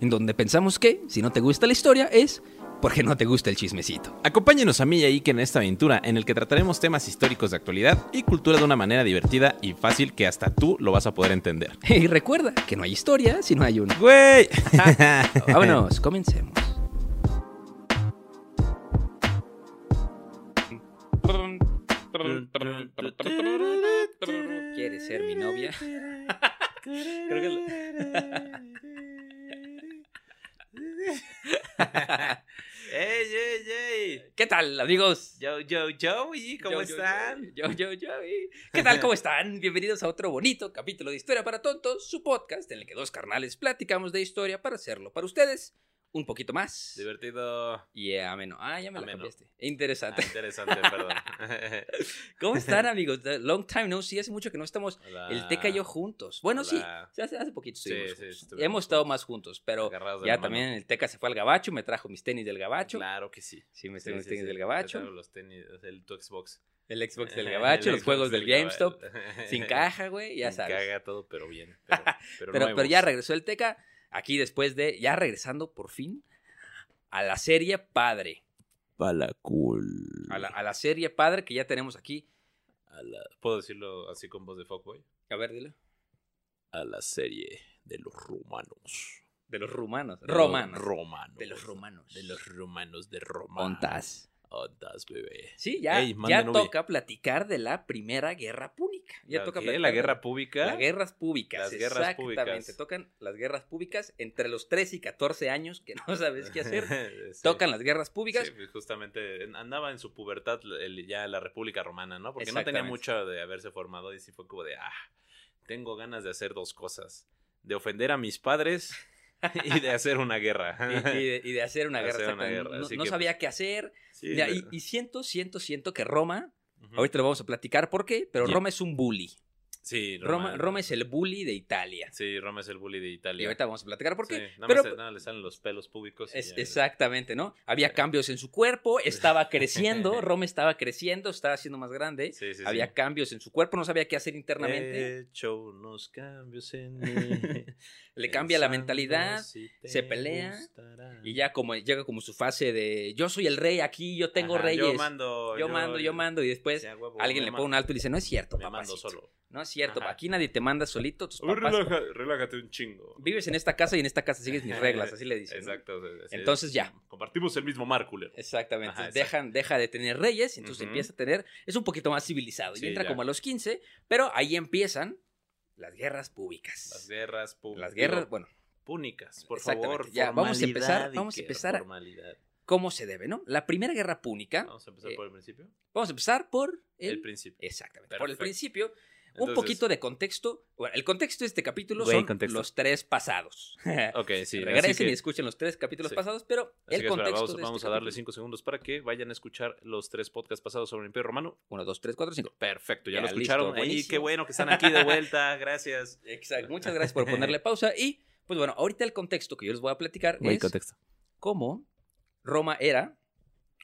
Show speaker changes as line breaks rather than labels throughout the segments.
en donde pensamos que, si no te gusta la historia, es porque no te gusta el chismecito.
Acompáñenos a mí y a Iker en esta aventura en el que trataremos temas históricos de actualidad y cultura de una manera divertida y fácil que hasta tú lo vas a poder entender.
Y recuerda que no hay historia si no hay una.
¡Güey!
Vámonos, comencemos. ¿Quieres ser mi novia? Creo que
¡Ey, ey, ey!
¿Qué tal, amigos?
Yo, yo, Joey, ¿cómo
Yo,
están?
Yo, yo, yo. y- ¿Qué tal? ¿Cómo están? Bienvenidos a otro bonito capítulo de Historia para Tontos, su podcast en el que dos carnales platicamos de historia para hacerlo para ustedes un poquito más.
Divertido.
Y ameno. Ah, ya me la
Ameno.
cambiaste. Interesante.
Ah, interesante, perdón.
¿Cómo están, amigos? Long time no see. Hace mucho que no estamos
Hola.
el Teca y yo juntos. Bueno,
Hola.
sí. Hace, hace poquito
Sí,
estuvimos
sí,
Hemos estado más juntos, pero
Agarrados
ya
la mano.
también el Teca se fue al gabacho, me trajo mis tenis del gabacho.
Claro que sí.
Sí, me
Sí,
trajo mis
sí,
tenis
sí.
del gabacho.
los tenis, el tu Xbox.
El Xbox del
El
gabacho, los
Xbox
juegos del GameStop. Sin caja, güey, ya
Sin
sabes.
caga todo, pero bien. Pero, pero,
Pero, pero ya regresó el Teca, aquí después de, ya regresando por fin a la serie Padre.
Cool.
A la, a la serie Padre que ya tenemos aquí.
A la- ¿Puedo decirlo así con voz de fuckboy?
A ver, dile.
A la serie de los romanos.
De los rumanos. Romanos.
Romanos.
De los romanos.
De los romanos de Roma.
Ontas.
Ontas, bebé.
Sí, ya,
Ey,
ya toca platicar de la primera guerra pública. Ya
¿La
toca
qué? ¿La guerra pública?
Las guerras públicas.
Las guerras
exactamente.
públicas.
Tocan las guerras públicas entre los 13 y 14 años que no sabes qué hacer.
Sí.
Tocan las guerras públicas.
Sí, pues, justamente en- andaba en su pubertad el- ya la República Romana, ¿no? Porque no tenía
Exactamente.
mucho de haberse formado y sí fue como de, ah, tengo ganas de hacer dos cosas. De ofender a mis padres y de hacer una guerra.
y, y de, y de hacer una
De
guerra.
hacer una
exactamente.
guerra,
No,
así
no
que,
sabía
pues,
qué hacer.
Sí,
y, y siento, siento, siento que Roma, Ahorita lo vamos a platicar por qué, pero
Ya.
Roma es un bully.
Sí,
Roma, Roma es el bully de Italia.
Sí, Roma es el bully de
Y
Italia.
ahorita vamos a platicar por qué.
Sí, nada,
pero
más, nada, le salen los pelos públicos. y
es-
ya-
exactamente, ¿no? Había cambios en su cuerpo, estaba creciendo, Roma estaba creciendo, estaba siendo más grande.
Sí, sí,
Había cambios en su cuerpo, no sabía qué hacer internamente.
He hecho unos cambios en mí.
Le cambia la mentalidad,
si
se pelea,
gustará.
Y ya como llega como su fase de yo soy el rey aquí, yo tengo
Ajá,
reyes.
Yo mando.
yo, mando, yo mando. Y después
huevo,
alguien le pone un alto y dice, no es cierto, papacito.
solo.
No es cierto,
Ajá.
aquí nadie te manda solito, tus papás.
relaja- relájate un chingo.
Vives en esta casa y en esta casa sigues mis reglas, así le dicen.
Exacto.
Entonces ya.
Compartimos el mismo mar, culero.
Exactamente.
Ajá.
Dejan, deja de tener reyes, entonces empieza a tener, es un poquito más civilizado. Y entra
ya.
como a los 15, pero ahí empiezan las guerras públicas.
Las guerras públicas.
Las guerras, bueno,
púnicas, por favor.
Ya, vamos a empezar- vamos a empezar. ¿cómo se debe, no? La primera guerra púnica,
Vamos a empezar
eh,
por el principio.
vamos a empezar por el,
El principio.
Exactamente. Por el
Perfecto.
Un poquito de contexto. Bueno, el contexto de este capítulo
Güey,
son
contexto.
los tres pasados.
Ok, sí.
Regresen
que-
y escuchen los tres capítulos
Sí.
pasados, pero
así
el
espera,
contexto
vamos,
de este
a darle cinco segundos para que vayan a escuchar los tres podcasts pasados sobre el Imperio Romano.
Uno, dos, tres, cuatro, cinco.
Perfecto, ya,
Ya,
lo escucharon. Ahí, qué bueno que están aquí de vuelta. Gracias.
Exacto. Muchas gracias por ponerle pausa. Y, pues bueno, ahorita el contexto que yo les voy a platicar es
contexto.
cómo Roma era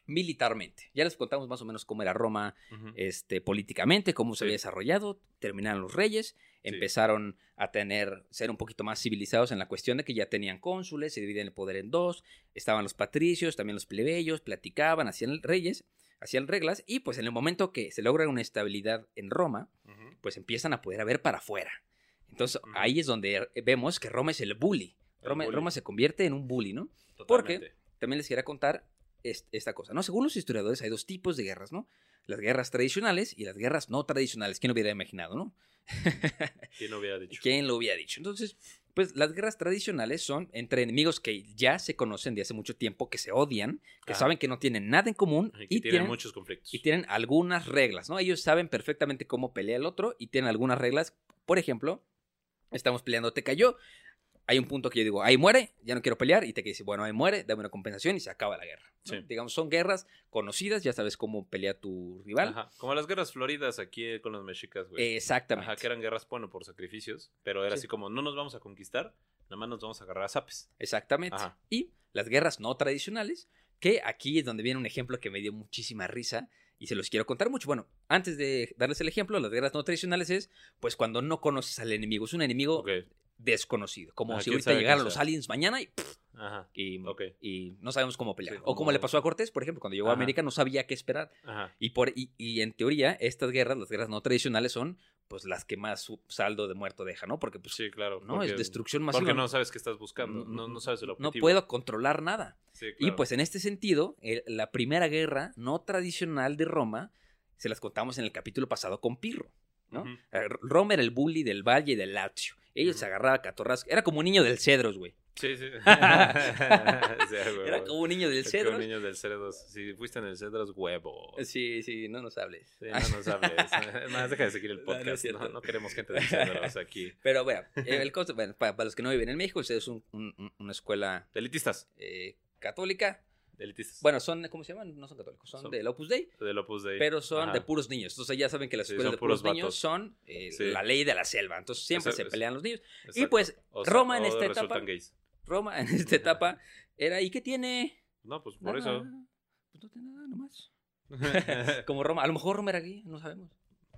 militarmente. Ya les contamos más o menos cómo era Roma este, políticamente, cómo se había desarrollado, terminaron los reyes, empezaron a tener, ser un poquito más civilizados en la cuestión de que ya tenían cónsules, se dividen el poder en dos, estaban los patricios, también los plebeyos, platicaban, hacían reyes, hacían reglas y pues en el momento que se logra una estabilidad en Roma, pues empiezan a poder ver para afuera. Entonces ahí es donde vemos que Roma es el bully.
El
Roma,
bully.
Roma se convierte en un bully, ¿no? Porque-. También les quería contar esta cosa, ¿no? Según los historiadores hay dos tipos de guerras, ¿no? Las guerras tradicionales y las guerras no tradicionales. ¿Quién lo hubiera imaginado, no?
¿Quién lo hubiera dicho?
¿Quién lo hubiera dicho? Entonces, pues las guerras tradicionales son entre enemigos que ya se conocen de hace mucho tiempo, que se odian, que
Ajá.
saben que no tienen nada en común
Y que
y,
tienen
tienen,
muchos conflictos.
y tienen algunas reglas, ¿no? Ellos saben perfectamente cómo pelea el otro y tienen algunas reglas. Por ejemplo, estamos peleando, te cayó. Hay un punto que yo digo, ahí muere, ya no quiero pelear, y te dice, bueno, ahí muere, dame una compensación y se acaba la guerra. ¿no?
Sí.
Digamos, son guerras conocidas, ya sabes cómo pelea tu rival.
Ajá. Como las guerras floridas aquí eh, con los mexicas, güey.
Exactamente.
Ajá, que eran guerras, bueno, por sacrificios, pero era
Sí.
así como, no nos vamos a conquistar, nada más nos vamos a agarrar a zapes.
Exactamente.
Ajá.
Y las guerras no tradicionales, que aquí es donde viene un ejemplo que me dio muchísima risa y se los quiero contar mucho. Bueno, antes de darles el ejemplo, las guerras no tradicionales es pues cuando no conoces al enemigo, es un enemigo
Ok.
Desconocido, como
Ah,
si ahorita llegaran los aliens mañana y, pff,
Ajá.
y, no sabemos cómo pelear.
Sí,
O como le pasó a Cortés, por ejemplo, cuando llegó a. América no sabía qué esperar.
Ajá.
Y, por, y, y en teoría, estas guerras, las guerras no tradicionales, son pues las que más saldo de muerto deja, ¿no? Porque pues,
Sí, claro.
no,
porque-
es destrucción masiva.
Porque no sabes qué estás buscando, no, no sabes el
no
objetivo.
puedo controlar nada.
Sí,
Y pues en este sentido, el- la primera guerra no tradicional de Roma se las contamos en el capítulo pasado con Pirro. ¿no? Eh, Roma era el bully del Valle y del Lazio. Ellos se
Ujú.
agarraban a catorras. Era como un niño del Cedros, güey.
Sí, sí.
Era como un niño del
Es como
Cedros.
niños del Cedros. Si fuiste en el Cedros, huevo.
Sí, sí, no nos hables.
Sí, no nos hables. Es Más deja de seguir el
No, no es
podcast. No, no queremos gente del Cedros aquí.
Pero bueno, el costo, bueno, para, para los que no viven en México, es un- un- un- una escuela
Elitistas.
eh, católica.
Elitistas.
Bueno, son, ¿cómo se llaman? No son católicos, son,
Son-
del Opus Dei,
del Opus Dei.
pero son
Ajá.
de puros niños. Entonces ya saben que las escuelas de puros,
puros
niños son eh,
Sí.
la ley de la selva. Entonces siempre se pelean los niños. Y pues
O sea,
Roma en esta etapa,
gays.
Roma en esta etapa era, ¿y qué tiene?
No, pues por
Nada,
eso.
Pues no tiene nada nomás. Como Roma, a lo mejor Roma era gay, no sabemos.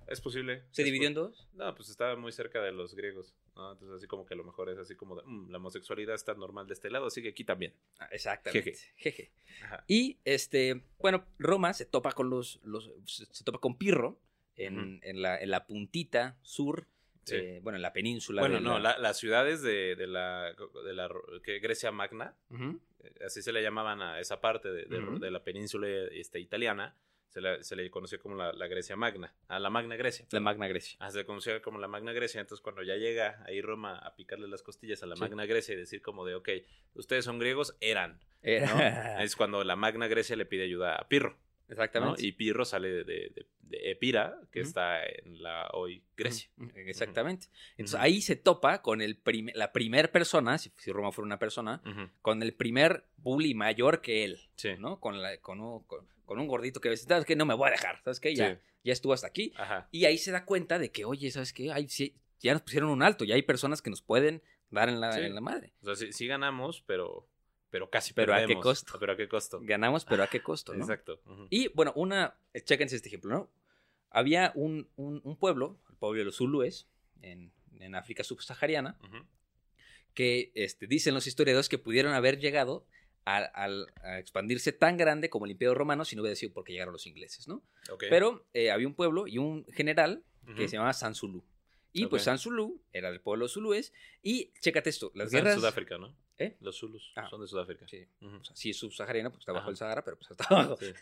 Es posible.
Se
Es
dividió en dos.
No, pues estaba muy cerca de los griegos. ¿no? Entonces, así como que a lo mejor es así como de, "Mm, la homosexualidad está normal de este lado, así que aquí también.
Ah, exactamente. Jeje.
Ajá.
Y este, bueno, Roma se topa con los, los se topa con Pirro en, en la, en la puntita sur,
Sí.
eh, bueno, en la península.
Bueno, no, la- las ciudades de, de la, de la que Grecia Magna, eh, así se le llamaban a esa parte de, de-
Ujú.
de la península este, italiana, se le, se le conoció como la, la Grecia Magna, a la Magna Grecia.
La. Magna Grecia.
Ah, se le conocía como la Magna Grecia, entonces cuando ya llega ahí Roma a picarle las costillas a la
Sí.
Magna Grecia y decir como de, ok, ustedes son griegos, eran,
Era-
¿no? es cuando la Magna Grecia le pide ayuda a Pirro, ¿no?
Exactamente.
Y Pirro sale de, de- Epira, que está en la hoy Grecia.
Exactamente. Entonces ahí se topa con el prim- la primer persona, si, si Roma fuera una persona, con el primer bully mayor que él,
Sí.
¿no? Con, la, con, con un gordito que dice, ¿sabes qué? No me voy a dejar, ¿sabes qué? Ya,
Sí.
ya estuvo hasta aquí.
Ajá.
Y ahí se da cuenta de que, oye, ¿sabes qué? Ay, sí, ya nos pusieron un alto, ya hay personas que nos pueden dar en la,
Sí.
en la madre.
O sea, sí, sí ganamos, pero, pero casi
Pero ¿a qué
perdemos.
costo?
Pero a qué costo.
Ganamos, pero ¿a qué costo, no?
Exacto.
Y bueno, una, eh, chéquense este ejemplo, ¿no? Había un, un- un pueblo, el pueblo de los Zulúes, en, en África subsahariana, que este, dicen los historiadores que pudieron haber llegado a, al- a expandirse tan grande como el Imperio Romano si no hubiera sido porque llegaron los ingleses, ¿no? Pero eh, había un pueblo y un general que se llamaba Sansulu. Y pues
Ok.
Sansulu era del pueblo zulúes. Y chécate esto, las
en
guerras...
Sudáfrica, ¿no?
¿Eh?
Los Zulus
Ah.
son de Sudáfrica.
Sí,
Ujú.
o sea, sí es subsahariana porque está bajo
Ajá.
el Sahara, pero pues está abajo.
Sí.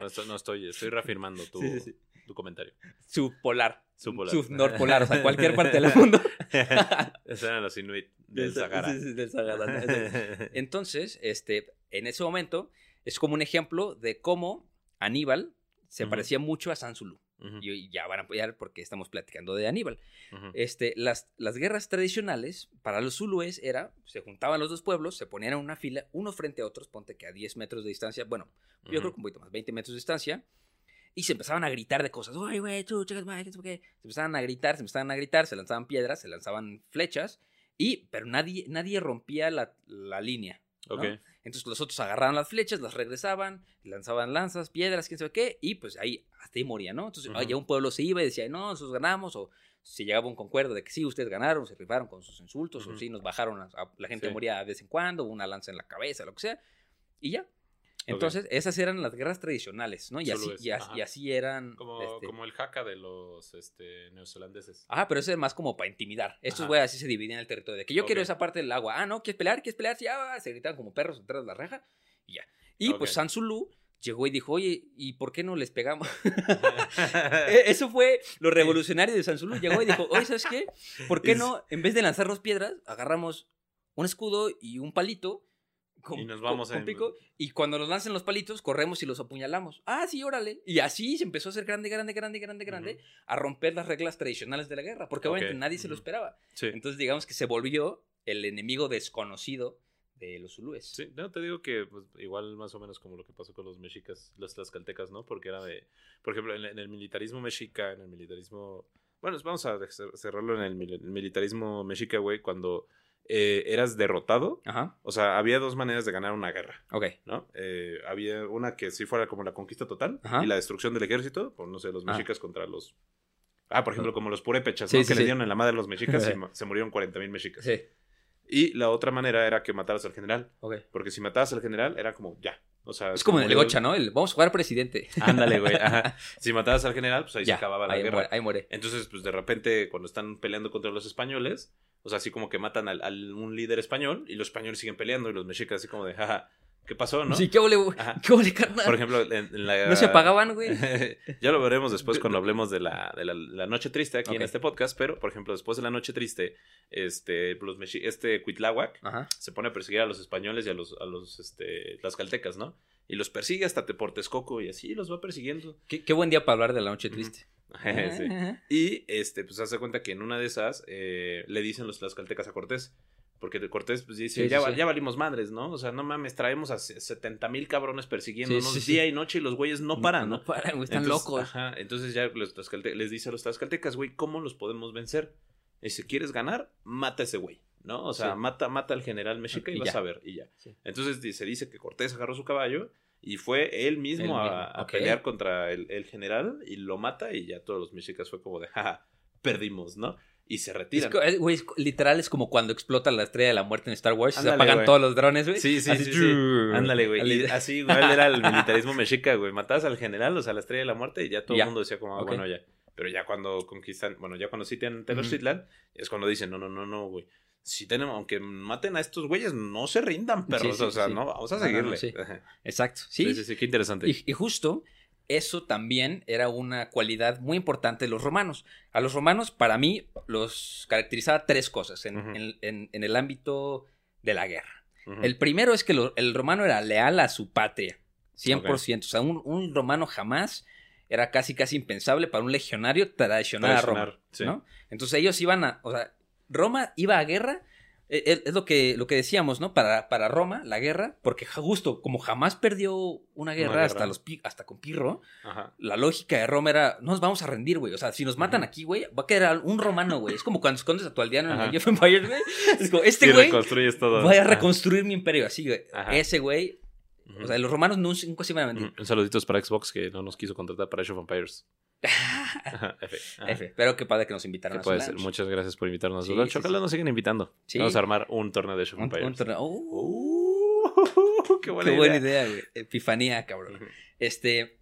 No, estoy, no estoy, estoy reafirmando tu,
Sí,
comentario.
Subpolar.
Subpolar.
Subnorpolar, o sea, cualquier parte del mundo.
Esos eran los Inuit del
Sa-
Sahara.
Entonces, este, en ese momento, es como un ejemplo de cómo Aníbal se parecía mucho a Sansulu.
Ujú,
Y y ya van a apoyar porque estamos platicando de Aníbal.
ujú.
Este, las, las guerras tradicionales para los zulúes era, se juntaban los dos pueblos, se ponían en una fila, unos frente a otros, ponte que a 10 metros de distancia, bueno, yo
Ujú.
creo que un poquito más, 20 metros de distancia, y se empezaban a gritar de cosas, oye, güey, tú, chicas, madre, ¿qué sé qué?". Se empezaban a gritar, se empezaban a gritar, se lanzaban piedras, se lanzaban flechas, y, pero nadie, nadie rompía la, la línea. ¿no?
Ok.
Entonces los otros agarraban las flechas, las regresaban, lanzaban lanzas, piedras, quién sabe qué, y pues ahí hasta ahí moría, ¿no? Entonces ya un pueblo se iba y decía, no, nosotros ganamos, o si llegaba un concuerdo de que sí, ustedes ganaron, se rifaron con sus insultos, o
Ujú.
sí, nos bajaron, a- a- la gente
Sí.
moría de vez en cuando, una lanza en la cabeza, lo que sea, y ya. Entonces, esas eran las guerras tradicionales, ¿no? Y así, y
ajá.
y así eran.
Como,
este,
como el jaca de los este, neozelandeses.
Ah, pero eso es más como para intimidar. Estos
Ajá.
güeyes así se dividen el territorio. De que yo quiero
Ok.
esa parte del agua. Ah, no, ¿quieres pelear? ¿Quieres pelear? Sí, ah, se gritaban como perros detrás de la reja y ya. Y pues
Ok.
Sansulu llegó y dijo, oye, ¿y por qué no les pegamos? Eh, Eso fue lo revolucionario de Sansulu. Llegó y dijo, oye, ¿sabes qué? ¿Por qué no, en vez de lanzarnos piedras, agarramos un escudo y un palito? Con,
Y nos vamos
con, con
en-
pico, y cuando nos lancen los palitos, corremos y los apuñalamos. Ah, sí, órale. Y así se empezó a hacer grande, grande, grande, grande, grande, a romper las reglas tradicionales de la guerra, porque obviamente
Ok,
nadie se lo esperaba.
Sí.
Entonces, digamos que se volvió el enemigo desconocido de los zulúes.
Sí, no, te digo que pues, igual más o menos como lo que pasó con los mexicas, los tlaxcaltecas, ¿no? Porque era de, por ejemplo, en, en el militarismo mexica, en el militarismo, bueno, vamos a cer- cerrarlo en el, mil- militarismo mexica, güey, cuando eh, eras derrotado,
Ajá,
o sea, había dos maneras de ganar una guerra,
ok.
¿no? Eh, había una que sí fuera como la conquista total
Ajá.
y la destrucción del ejército, por no sé, los
Ah.
mexicas contra los... Ah, por ejemplo, como los purépechas,
Sí,
¿no?
sí,
que
sí.
le dieron en la madre a los mexicas y se murieron 40 mil mexicas.
Sí,
Y la otra manera era que mataras al general.
ok.
Porque si matabas al general, era como ya. O sea,
Es como en el gocha, ¿no? El, vamos a jugar presidente.
Ándale, güey. Ajá. Si matabas al general, pues ahí
Ya,
se acababa la
ahí
guerra.
muere, ahí muere.
Entonces, pues de repente, cuando están peleando contra los españoles, o sea, así como que matan al, al- un líder español y los españoles siguen peleando y los mexicas así como de, jaja, ¿qué pasó, no?
Sí, qué ole, qué ole, carnal.
Por ejemplo, en, en la...
no se apagaban, güey.
ya lo veremos después cuando hablemos de la, de la, la noche triste aquí en este podcast, pero, por ejemplo, después de la noche triste, este, los mexi- este Cuitláhuac
Ajá.
se pone a perseguir a los españoles y a los, a los este, tlaxcaltecas, ¿no? Y los persigue hasta te- por Texcoco y así los va persiguiendo.
Qué, qué buen día para hablar de la noche triste.
Sí. Y este, pues hace cuenta que en una de esas eh, le dicen los tlaxcaltecas a Cortés. Porque Cortés pues dice,
Sí,
ya,
sí,
ya valimos madres, ¿no? O sea, no mames, traemos a 70 mil cabrones persiguiéndonos
Sí,
día y noche y los güeyes no paran, ¿no?
No paran, güey, están
Entonces,
locos.
Ajá, entonces ya los les dice a los tlaxcaltecas, güey, ¿cómo los podemos vencer? Y si quieres ganar, mata a ese güey, ¿no? O sea, mata, mata al general mexica y,
Y
vas
ya.
a ver, y ya. Entonces se dice que Cortés agarró su caballo y fue él mismo,
Él mismo,
a, pelear contra el, el general y lo mata y ya todos los mexicas fue como de, jaja, perdimos, ¿no? Y se retiran.
es- güey, es literal es como cuando explota la estrella de la muerte en Star Wars y se
Ándale,
apagan
güey.
todos los drones, güey.
Sí, sí,
Así,
sí, sí. Ándale, güey. Así igual era el militarismo mexica, güey. Matabas al general, o sea, a la estrella de la muerte, y ya todo el mundo decía como, ah,
Ok.
bueno, ya. Pero ya cuando conquistan, bueno, ya cuando sitian Tenochtitlan, es cuando dicen, no, no, no, no, güey. Si tenemos, aunque maten a estos güeyes, no se rindan, perros.
sí,
o sea,
sí.
no, vamos a
No, no, no,
seguirle.
sí.
Ajá.
Exacto.
Sí,
Sí,
sí, sí, qué interesante.
Y, y justo eso también era una cualidad muy importante de los romanos. A los romanos, para mí, los caracterizaba tres cosas en,
Ujú.
en- en- en el ámbito de la guerra. El primero es que lo- el romano era leal a su patria, 100%. O sea, un, un romano jamás era casi, casi impensable para un legionario traicionar a Roma.
Traicionar, sí.
¿no? Entonces ellos iban a, o sea, Roma iba a guerra, es lo que, lo que decíamos, ¿no? Para, para Roma, la guerra, porque justo como jamás perdió una guerra,
guerra.
hasta los hasta con Pirro,
Ajá.
la lógica de Roma era, no nos vamos a rendir, güey. O sea, si nos matan
Ujú.
aquí, güey, va a quedar un romano, güey. Es como cuando escondes a tu aldeano en
Ajá.
el Age of Empires, güey. Es como, este güey voy a
Ajá.
reconstruir mi imperio, así, güey.
Ajá.
Ese güey, o sea, los romanos nunca, se iban a mentir.
Un saluditos para Xbox que no nos quiso contratar para Age of Empires. Ajá, F. Ajá.
F, pero qué padre que nos invitaron a su
puede ser.
lunch.
Muchas gracias por invitarnos a
Sí,
Ojalá
sí.
nos siguen invitando. Vamos a armar un torneo de of
Un- torneo- ¡Uh!
Uh, qué buena
Qué
idea.
buena idea, güey. Epifanía, cabrón. Este,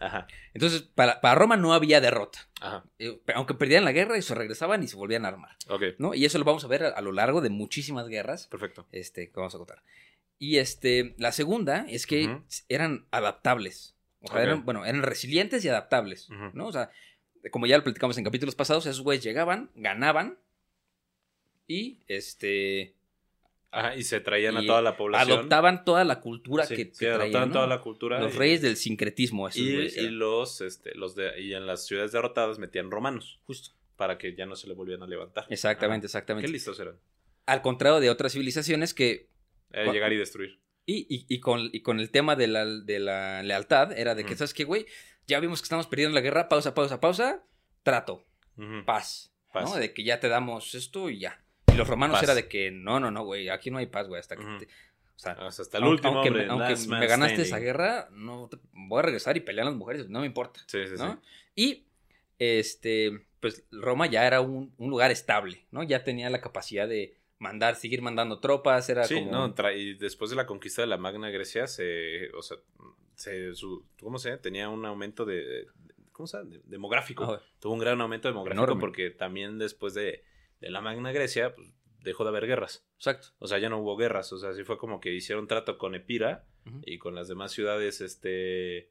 Ajá,
entonces, para, para Roma no había derrota.
ajá.
Eh, Aunque perdían la guerra, y se regresaban y se volvían a armar. ¿no? Y eso lo vamos a ver a, a lo largo de muchísimas guerras
perfecto.
este, que vamos a contar. Y este, la segunda es que
Ujú.
eran adaptables. O sea,
Ok.
eran, bueno, eran resilientes y adaptables. ¿no? O sea, como ya lo platicamos en capítulos pasados, esos güeyes llegaban, ganaban y este
Ajá, y se traían a toda la población.
adoptaban toda la cultura
Sí,
que,
sí,
que traían,
adoptaban
¿no?
toda la cultura.
Los
y-
reyes del sincretismo, esos
Y,
güeyes
y los, este, los de, y en las ciudades derrotadas metían romanos
Justo.
para que ya no se le volvieran a levantar.
Exactamente, exactamente.
Qué listos eran.
Al contrario de otras civilizaciones que
llegar y destruir.
Y, y- y con, y con el tema de la, de la lealtad, era de que. ¿sabes qué, güey? Ya vimos que estamos perdiendo la guerra, pausa, pausa, pausa, trato, paz,
Paz.
¿no? De que ya te damos esto y ya. Y los romanos
Paz.
era de que, no, no, no, güey, aquí no hay paz, güey, hasta que... Te- o sea,
Hasta, hasta el
aunque-
último
aunque,
hombre.
me- aunque ganaste
standing.
esa guerra, no te- voy a regresar y pelear a las mujeres, no me importa,
Sí, sí, sí.
¿no? Y, este, pues Roma ya era un, un lugar estable, ¿no? Ya tenía la capacidad de, mandar, seguir mandando tropas, era
Sí,
como...
no, y después de la conquista de la Magna Grecia, se, o sea, se, su, ¿cómo se? Tenía un aumento de, ¿cómo se llama? Demográfico.
Ah,
Tuvo un gran aumento demográfico
Enorme.
porque también después de, de la Magna Grecia, pues, dejó de haber guerras.
Exacto.
O sea, ya no hubo guerras. O sea, sí fue como que hicieron trato con Epira y con las demás ciudades, este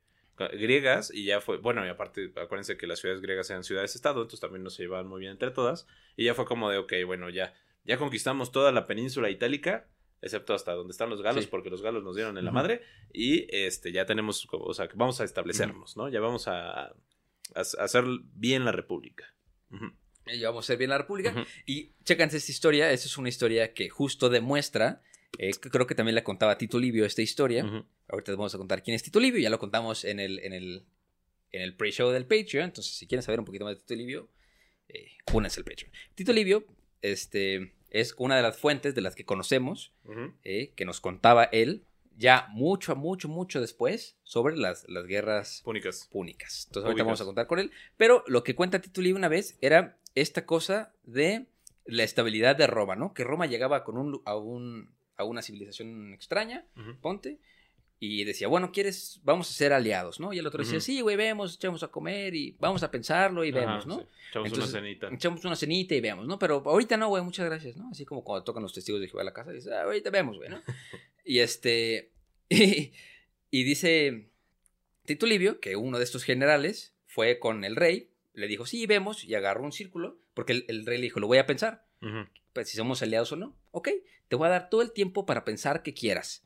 griegas y ya fue, bueno, y aparte acuérdense que las ciudades griegas eran ciudades-estado, entonces también no se llevaban muy bien entre todas y ya fue como de, ok, bueno, ya ya conquistamos toda la península itálica, excepto hasta donde están los galos,
Sí.
porque los galos nos dieron en la madre, y este ya tenemos, o sea, que vamos a establecernos, ¿no? Ya vamos a, a- a hacer bien la república. Ujú,
Y vamos a ser bien la República. Y chécanse esta historia. Esta es una historia que justo demuestra. eh, creo que también la contaba Tito Livio esta historia. Ahorita vamos a contar quién es Tito Livio. Ya lo contamos en el, en el, en el pre-show del Patreon. Entonces, si quieren saber un poquito más de Tito Livio, eh, únanse al Patreon. Tito Livio este, es una de las fuentes de las que conocemos eh, que nos contaba él ya mucho, mucho, mucho después sobre las, las guerras
Púnicas.
púnicas. Entonces ahorita vamos a contar con él. Pero lo que cuenta Tito Livio una vez era esta cosa de la estabilidad de Roma, ¿no? Que Roma llegaba con un, a, un, a una civilización extraña, ponte, y decía, bueno, ¿quieres? Vamos a ser aliados, ¿no? Y el otro decía, sí, güey, vemos, echamos a comer y vamos a pensarlo y
Ajá,
vemos, ¿no?
sí. Echamos
Entonces,
una cenita.
Echamos una cenita y vemos, ¿no? Pero ahorita no, güey, muchas gracias, ¿no? Así como cuando tocan los testigos de Jehová a la casa, dices, ah, ahorita vemos, güey, ¿no? y este, y, y dice Tito Livio que uno de estos generales fue con el rey, le dijo, sí, vemos, y agarró un círculo, porque el, el rey le dijo, lo voy a pensar, pues, si somos aliados o no. Ok, te voy a dar todo el tiempo para pensar que quieras.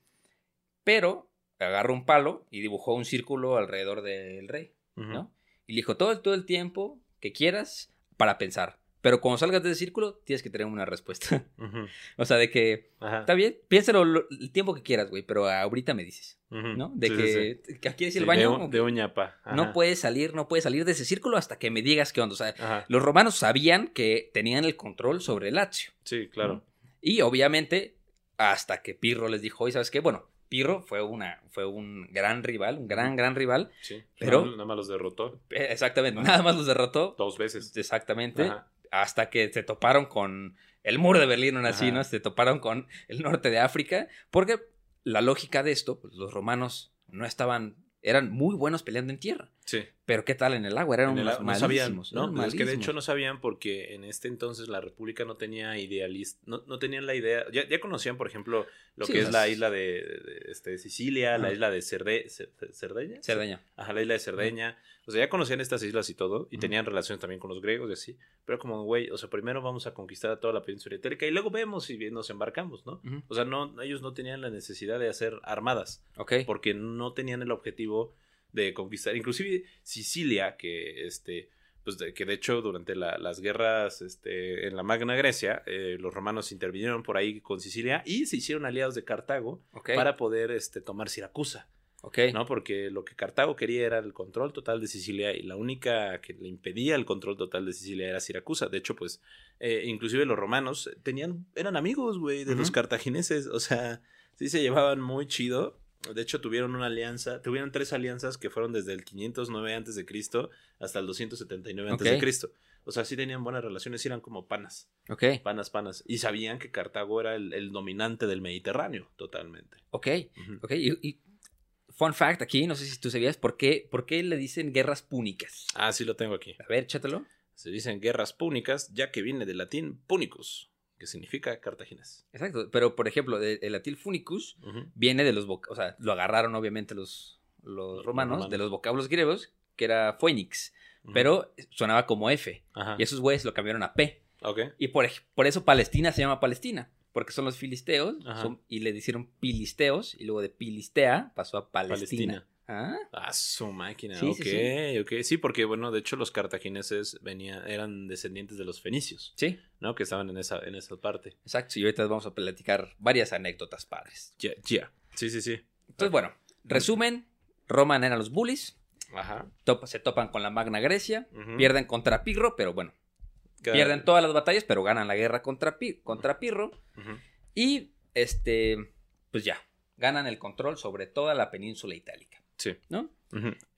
Pero agarró un palo y dibujó un círculo alrededor del rey. ¿no? Y le dijo todo, todo el tiempo que quieras para pensar. Pero cuando salgas de ese círculo, tienes que tener una respuesta. O sea, de que,
Ajá.
está bien, piénsalo lo- el tiempo que quieras, güey, pero ahorita me dices. ¿no? De
Sí,
que,
sí, sí.
que aquí es
Sí,
el
de
baño.
un- de, uñapa. Ajá.
No puedes salir, no puedes salir de ese círculo hasta que me digas qué onda. O sea,
Ajá.
los romanos sabían que tenían el control sobre el Lazio.
Sí, claro.
Y obviamente, hasta que Pirro les dijo, ¿y sabes qué? Bueno, Pirro fue, una, fue un gran rival, un gran, gran rival.
Sí.
Pero-
Nada más los derrotó
Eh, Exactamente, nada más los derrotó.
dos veces.
Exactamente.
Ajá.
hasta que se toparon con el muro de Berlín, o así. ¿no? Se toparon con el norte de África, porque la lógica de esto, pues, los romanos no estaban, eran muy buenos peleando en tierra,
Sí.
pero ¿qué tal en el agua? Eran
el-
unos
no sabían, ¿no?
eran
Es que de hecho no sabían porque en este entonces la República no tenía idealista, no, no tenían la idea, ya, ya conocían, por ejemplo, lo
Sí,
que es
las-
la isla de, de- este, Sicilia, la isla de Cerde, Cer- Cerdeña.
Cerdeña.
Ajá, la isla de Cerdeña. O sea, ya conocían estas islas y todo, y tenían relaciones también con los griegos y así. Pero como, güey, o sea, primero vamos a conquistar a toda la península itálica y luego vemos si nos embarcamos, ¿no? O sea, no, ellos no tenían la necesidad de hacer armadas
Ok.
porque no tenían el objetivo de conquistar. Inclusive Sicilia, que este, pues de, que de hecho durante la- las guerras este, en la Magna Grecia, eh, los romanos intervinieron por ahí con Sicilia y se hicieron aliados de Cartago para poder este, tomar Siracusa,
ok.
¿no? Porque lo que Cartago quería era el control total de Sicilia y la única que le impedía el control total de Sicilia era Siracusa. De hecho, pues, eh, inclusive los romanos tenían, eran amigos, güey, de los cartagineses, o sea, sí se llevaban muy chido. De hecho, tuvieron una alianza, tuvieron tres alianzas que fueron desde el 509 antes de Cristo hasta el 279 antes de
Ok.
Cristo. O sea, sí tenían buenas relaciones, eran como panas,
Ok.
panas, panas. Y sabían que Cartago era el, el dominante del Mediterráneo, totalmente.
Ok.
Ujú.
Ok. Y, y fun fact aquí, no sé si tú sabías, ¿por qué, por qué le dicen guerras púnicas?
Ah, sí lo tengo aquí.
A ver, échatelo.
Se dicen guerras púnicas, ya que viene del latín punicus, que significa cartaginés.
Exacto. Pero, por ejemplo, de- el latil funicus viene de los, o sea, lo agarraron obviamente los, los
Los
romanos,
romanos.
de los vocablos griegos, que era phoenix, pero sonaba como F,
Ajá.
y esos güeyes lo cambiaron a P,
Ok.
y por, por eso Palestina se llama Palestina, porque son los filisteos, son- y le hicieron pilisteos, y luego de Pilistea pasó a Palestina.
Palestina.
Ah,
Ah, su máquina.
Sí,
ok,
sí,
ok. Sí, porque bueno, de hecho los cartagineses venían, eran descendientes de los fenicios,
sí,
¿no? Que estaban en esa, en esa parte.
exacto, y ahorita vamos a platicar varias anécdotas padres.
Ya, ya. Sí, sí, sí.
Entonces, bueno, resumen, Roma eran los bullies,
Ajá.
top- se topan con la Magna Grecia, pierden contra Pirro, pero bueno,
Cada-
Pierden todas las batallas, pero ganan la guerra contra, Pi- contra Pirro. Y, este, pues ya, ganan el control sobre toda la península itálica,
Sí.
¿no?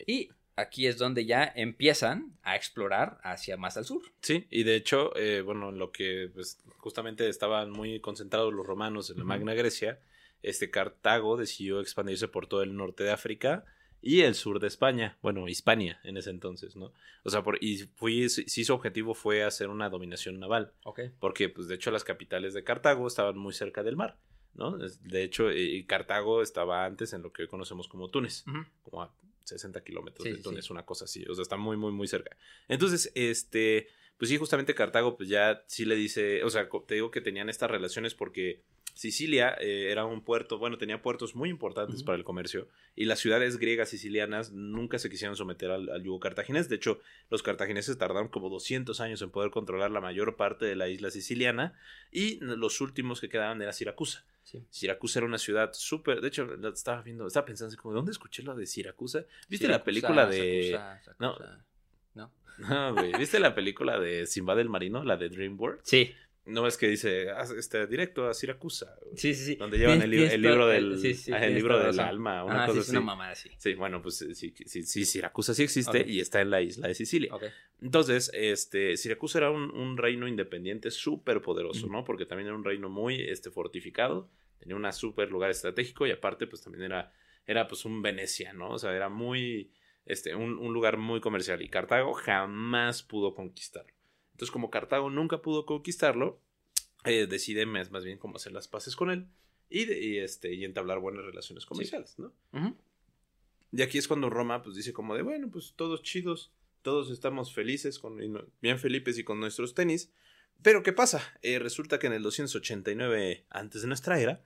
Y aquí es donde ya empiezan a explorar hacia más al sur.
Sí, y de hecho, eh, bueno, en lo que pues, justamente estaban muy concentrados los romanos en la. Magna Grecia, este Cartago decidió expandirse por todo el norte de África y el sur de España, bueno, Hispania en ese entonces, ¿no? O sea, por, y fui, sí su objetivo fue hacer una dominación naval,
Ok.
porque pues de hecho las capitales de Cartago estaban muy cerca del mar, ¿no? De hecho, eh, Cartago estaba antes en lo que hoy conocemos como Túnez como a 60 kilómetros
Sí,
de Túnez,
sí.
una cosa así, o sea, está muy, muy, muy cerca. Entonces, este, pues sí, justamente Cartago, pues ya sí le dice, o sea, te digo que tenían estas relaciones porque Sicilia eh, era un puerto, bueno, tenía puertos muy importantes para el comercio y las ciudades griegas sicilianas nunca se quisieron someter al, al yugo cartaginés. De hecho, los cartagineses tardaron como 200 años en poder controlar la mayor parte de la isla siciliana y los últimos que quedaban era Siracusa.
Sí.
Siracusa era una ciudad súper. De hecho, estaba viendo, estaba pensando así como, ¿dónde escuché lo de Siracusa? ¿Viste la película de.
Sacusa. Sacusa. No.
No, güey. ¿Viste la película de Simba del Marino, la de DreamWorks?
Sí,
No es que dice, "Ah, este, directo a Siracusa. güey.
sí, sí. sí.
Donde llevan el, el libro
eh,
del.
sí, sí,
ah, el libro del alma, una
Ah,
cosa
sí, es una mamada así.
Sí, bueno, pues sí, sí, sí, Siracusa sí existe y está en la isla de Sicilia. Entonces, este, Siracusa era un, un reino independiente súper poderoso. ¿no? Porque también era un reino muy este, fortificado, tenía un súper lugar estratégico y aparte, pues también era, era pues un Venecia, ¿no? O sea, era muy, este, un, un lugar muy comercial y Cartago jamás pudo conquistarlo. Entonces, como Cartago nunca pudo conquistarlo, eh, decide más, más bien cómo hacer las paces con él y, de- y, este, y entablar buenas relaciones comerciales, ¿no? Y aquí es cuando Roma pues dice como de, bueno, pues todos chidos, todos estamos felices, con, bien felices y con nuestros tenis. Pero ¿qué pasa? Eh, resulta que en el 289 antes de nuestra era,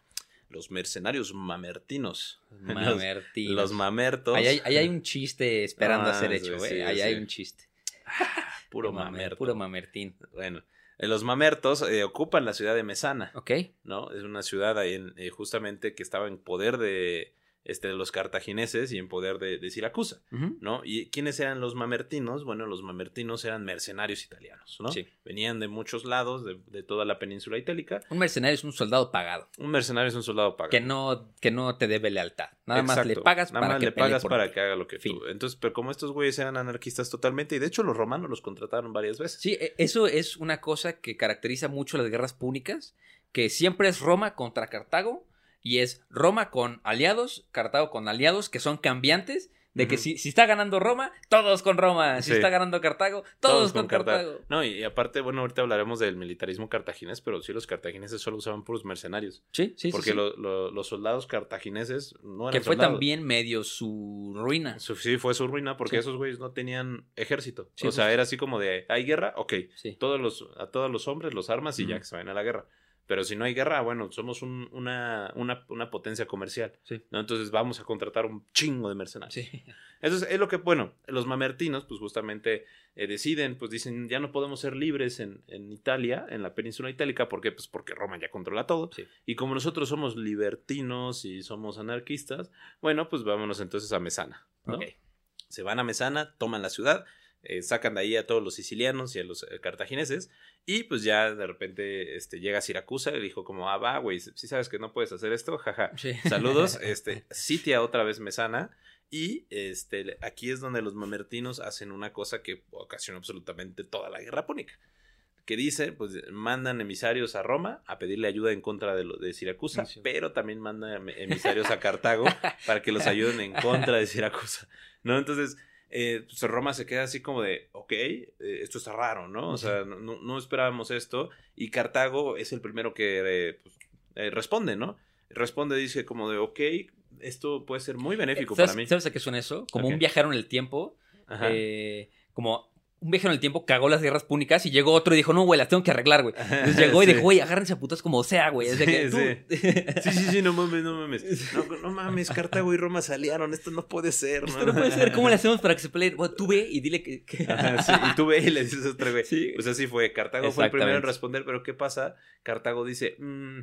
los mercenarios mamertinos,
Mamertinos.
los mamertos,
Ahí hay, ahí hay un chiste esperando
Ah,
a ser
sí,
hecho,
sí,
güey. ahí
sí.
hay un chiste.
puro
Mamer-
mamerto.
Puro mamertín.
Bueno, eh, los mamertos eh, ocupan la ciudad de Mesana,
Ok.
¿no? Es una ciudad ahí en, eh, justamente que estaba en poder de, este, de los cartagineses y en poder de, de Siracusa. ¿no? ¿Y quiénes eran los mamertinos? Bueno, los mamertinos eran mercenarios italianos, ¿no?
Sí.
Venían de muchos lados, de, de toda la península itálica.
Un mercenario es un soldado pagado.
Un mercenario es un soldado pagado.
Que no, que no te debe lealtad. Nada más le pagas
Nada
para
más
que
le pagas
por
para
ti.
que haga lo que
Fin.
tú. Entonces, pero como estos güeyes eran anarquistas totalmente, y de hecho los romanos los contrataron varias veces.
Sí, e- eso es una cosa que caracteriza mucho las guerras púnicas, que siempre es Roma contra Cartago y es Roma con aliados, Cartago con aliados que son cambiantes, de que si, si está ganando Roma, todos con Roma, si
Sí.
está ganando Cartago, todos, con, Cartago.
No, y, y aparte, bueno, ahorita hablaremos del militarismo cartaginés, pero sí los cartagineses solo usaban puros mercenarios.
Sí, sí, sí,
porque
sí.
lo- lo- los soldados cartagineses no eran
que fue
soldados.
también medio su ruina.
Su- Sí, fue su ruina porque
Sí.
esos güeyes no tenían ejército. O sea, era así como de, ¿hay guerra? Ok. Todos los, a todos los hombres los armas y ya que se vayan a la guerra. Pero si no hay guerra, bueno, somos un- una, una, una potencia comercial.
Sí.
¿no? Entonces vamos a contratar un chingo de mercenarios.
Sí.
Entonces es lo que, bueno, los mamertinos, pues justamente eh, deciden, pues dicen, ya no podemos ser libres en, en Italia, en la península itálica, ¿por qué? Pues porque Roma ya controla todo.
Sí.
Y como nosotros somos libertinos y somos anarquistas, bueno, pues vámonos entonces a Mesana. Se van a Mesana, toman la ciudad, eh, sacan de ahí a todos los sicilianos y a los eh, cartagineses, y pues ya de repente este, llega Siracusa y dijo como, ah, va, güey, si sabes que no puedes hacer esto, jaja.
Sí.
Saludos, este, sitia otra vez Mesana. Y este, aquí es donde los mamertinos hacen una cosa que ocasionó absolutamente toda la guerra púnica. Que dice, pues mandan emisarios a Roma a pedirle ayuda en contra de, lo, de Siracusa,
Sí.
pero también mandan em- emisarios a Cartago para que los ayuden en contra de Siracusa. ¿No? Entonces, eh, pues, Roma se queda así como de, ok, eh, esto está raro, ¿no? O sea, no, no- esperábamos esto. Y Cartago es el primero que eh, pues, eh, responde, ¿no? Responde, dice como de, ok, esto puede ser muy benéfico
¿Sabes,
para mí.
¿Sabes a qué suena eso? Como un viajero en el tiempo.
Ajá.
como un viajero en el tiempo cagó las guerras púnicas y llegó otro y dijo, no, güey, las tengo que arreglar, güey. Entonces llegó y dijo, güey, agárrense a putas como sea, güey.
Sí,
que, tú-
Sí, sí, sí, no mames, no mames. No, no mames, Cartago y Roma se aliaron, esto no puede ser.
Esto no puede ser, ¿cómo le hacemos para que se peleen? Bueno, tú ve y dile que... que-
Ajá, sí, y tú ve y le dices a otro güey.
Sí.
Pues así fue. Cartago fue el primero en responder, pero ¿qué pasa? Cartago dice, "Mm,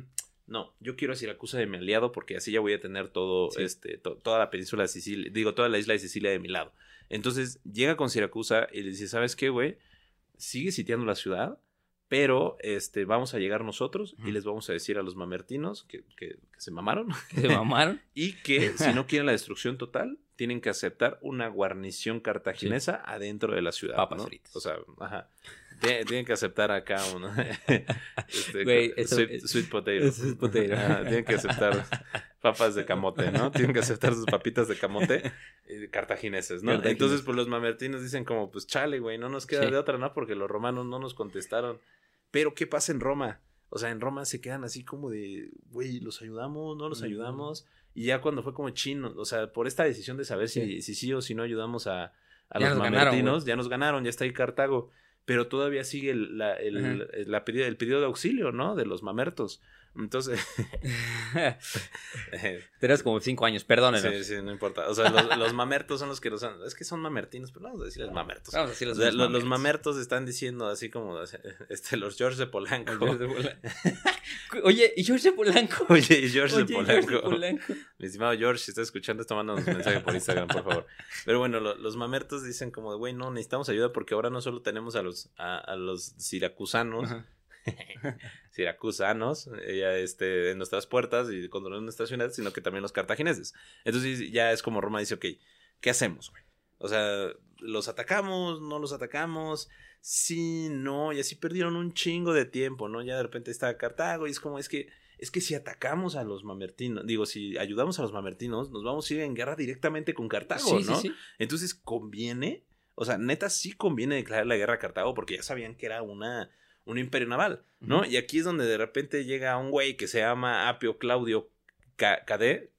no, yo quiero a Siracusa de mi aliado porque así ya voy a tener todo, este, to- toda la península de Sicilia, digo, toda la isla de Sicilia de mi lado. Entonces llega con Siracusa y le dice, ¿sabes qué, güey? Sigue sitiando la ciudad, pero este, vamos a llegar nosotros y les vamos a decir a los mamertinos que, que- que se mamaron
Que se mamaron.
y que si no quieren la destrucción total, tienen que aceptar una guarnición cartaginesa adentro de la ciudad.
Papas
¿no?
fritas.
O sea, ajá. Tie- Tienen que aceptar acá uno. este, co-
eso
sweet,
es-
sweet potato.
es potato.
Ajá, tienen que aceptar papas de camote, ¿no? Tienen que aceptar sus papitas de camote eh, cartagineses, ¿no?
Cartagineses.
Entonces, pues los mamertinos dicen como, pues chale, güey, no nos queda
Sí.
de otra, ¿no? Porque los romanos no nos contestaron. Pero, ¿qué pasa en Roma? O sea, en Roma se quedan así como de, güey, ¿los ayudamos? ¿No los
Mm.
ayudamos? Y ya cuando fue como chino, o sea, por esta decisión de saber si
Sí.
si sí o si no ayudamos a, los
ganaron,
mamertinos, ya nos ganaron, ya está ahí Cartago. Pero todavía sigue el, la- el- la pedido, el pedido de auxilio, ¿no? De los mamertos. Entonces,
Tenías como cinco años, perdónenos.
sí, sí, no importa. O sea, los, los mamertos son los que los han- Es que son mamertinos, pero no vamos a decirles mamertos.
Vamos a decir
O
los,
sea, lo- los,
mamertos.
mamertos están diciendo así como este, los George de Polanco.
George de Polanco. Oye, ¿y George de Polanco?
Oye, y George
Oye,
de
George de
Polanco. Mi estimado George, si estás escuchando esto, mándanos un mensaje por Instagram, por favor. Pero bueno, lo- los mamertos dicen como de, güey, no, necesitamos ayuda porque ahora no solo tenemos a los, a, a los siracusanos,
Ajá.
siracusanos, ya, este, en nuestras puertas y controlando nuestra ciudad, sino que también los cartagineses. Entonces ya es como Roma dice, ok, ¿qué hacemos, güey? O sea, ¿los atacamos? ¿No los atacamos? Sí, no, y así perdieron un chingo de tiempo, ¿no? Ya de repente está Cartago y es como, es que, es que si atacamos a los mamertinos, digo, si ayudamos a los mamertinos, nos vamos a ir en guerra directamente con Cartago,
Sí,
¿no?
sí, sí.
Entonces conviene, o sea, neta sí conviene declarar la guerra a Cartago porque ya sabían que era una, un imperio naval, ¿no? Y aquí es donde de repente llega un güey que se llama Apio Claudio Ca- Cade,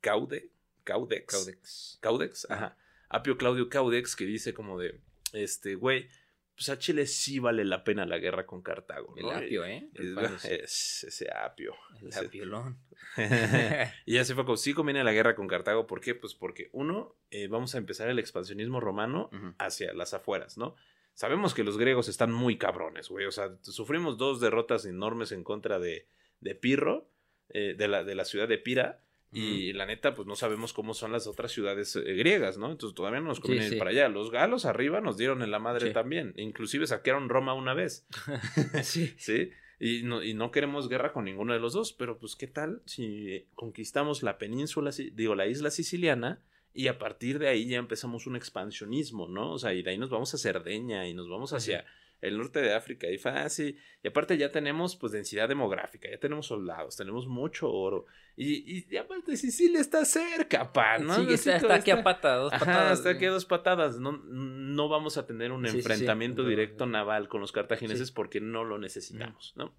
Caude, Caudex.
Caudex.
Caudex, ajá. Apio Claudio Caudex que dice como de, este, güey, pues a Chile sí vale la pena la guerra con Cartago,
El
¿no?
apio, ¿eh?
Es- es- ese apio.
El
Ese-
apiolón.
y ya se fue como, sí conviene la guerra con Cartago, ¿por qué? Pues porque uno, eh, vamos a empezar el expansionismo romano hacia las afueras, ¿no? Sabemos que los griegos están muy cabrones, güey, o sea, sufrimos dos derrotas enormes en contra de, de Pirro, eh, de, la, de la ciudad de Pira, y la neta, pues no sabemos cómo son las otras ciudades eh, griegas, ¿no? Entonces todavía no nos conviene
Sí,
ir para allá. Los galos arriba nos dieron en la madre
Sí.
también, inclusive saquearon Roma una vez.
sí.
¿sí? Y no, y no queremos guerra con ninguno de los dos, pero pues qué tal si conquistamos la península, digo, la isla siciliana, y a partir de ahí ya empezamos un expansionismo, ¿no? O sea, y de ahí nos vamos a Cerdeña y nos vamos hacia el norte de África y fácil. Y aparte ya tenemos pues densidad demográfica, ya tenemos soldados, tenemos mucho oro. Y, y, y aparte Sicilia está cerca, pa, ¿no?
Sí, está, aquí a pata, dos
Ajá,
patadas.
está aquí a dos patadas. No, no vamos a tener un
Sí, sí, sí.
enfrentamiento directo
no.
naval con los cartagineses porque no lo necesitamos, ¿no?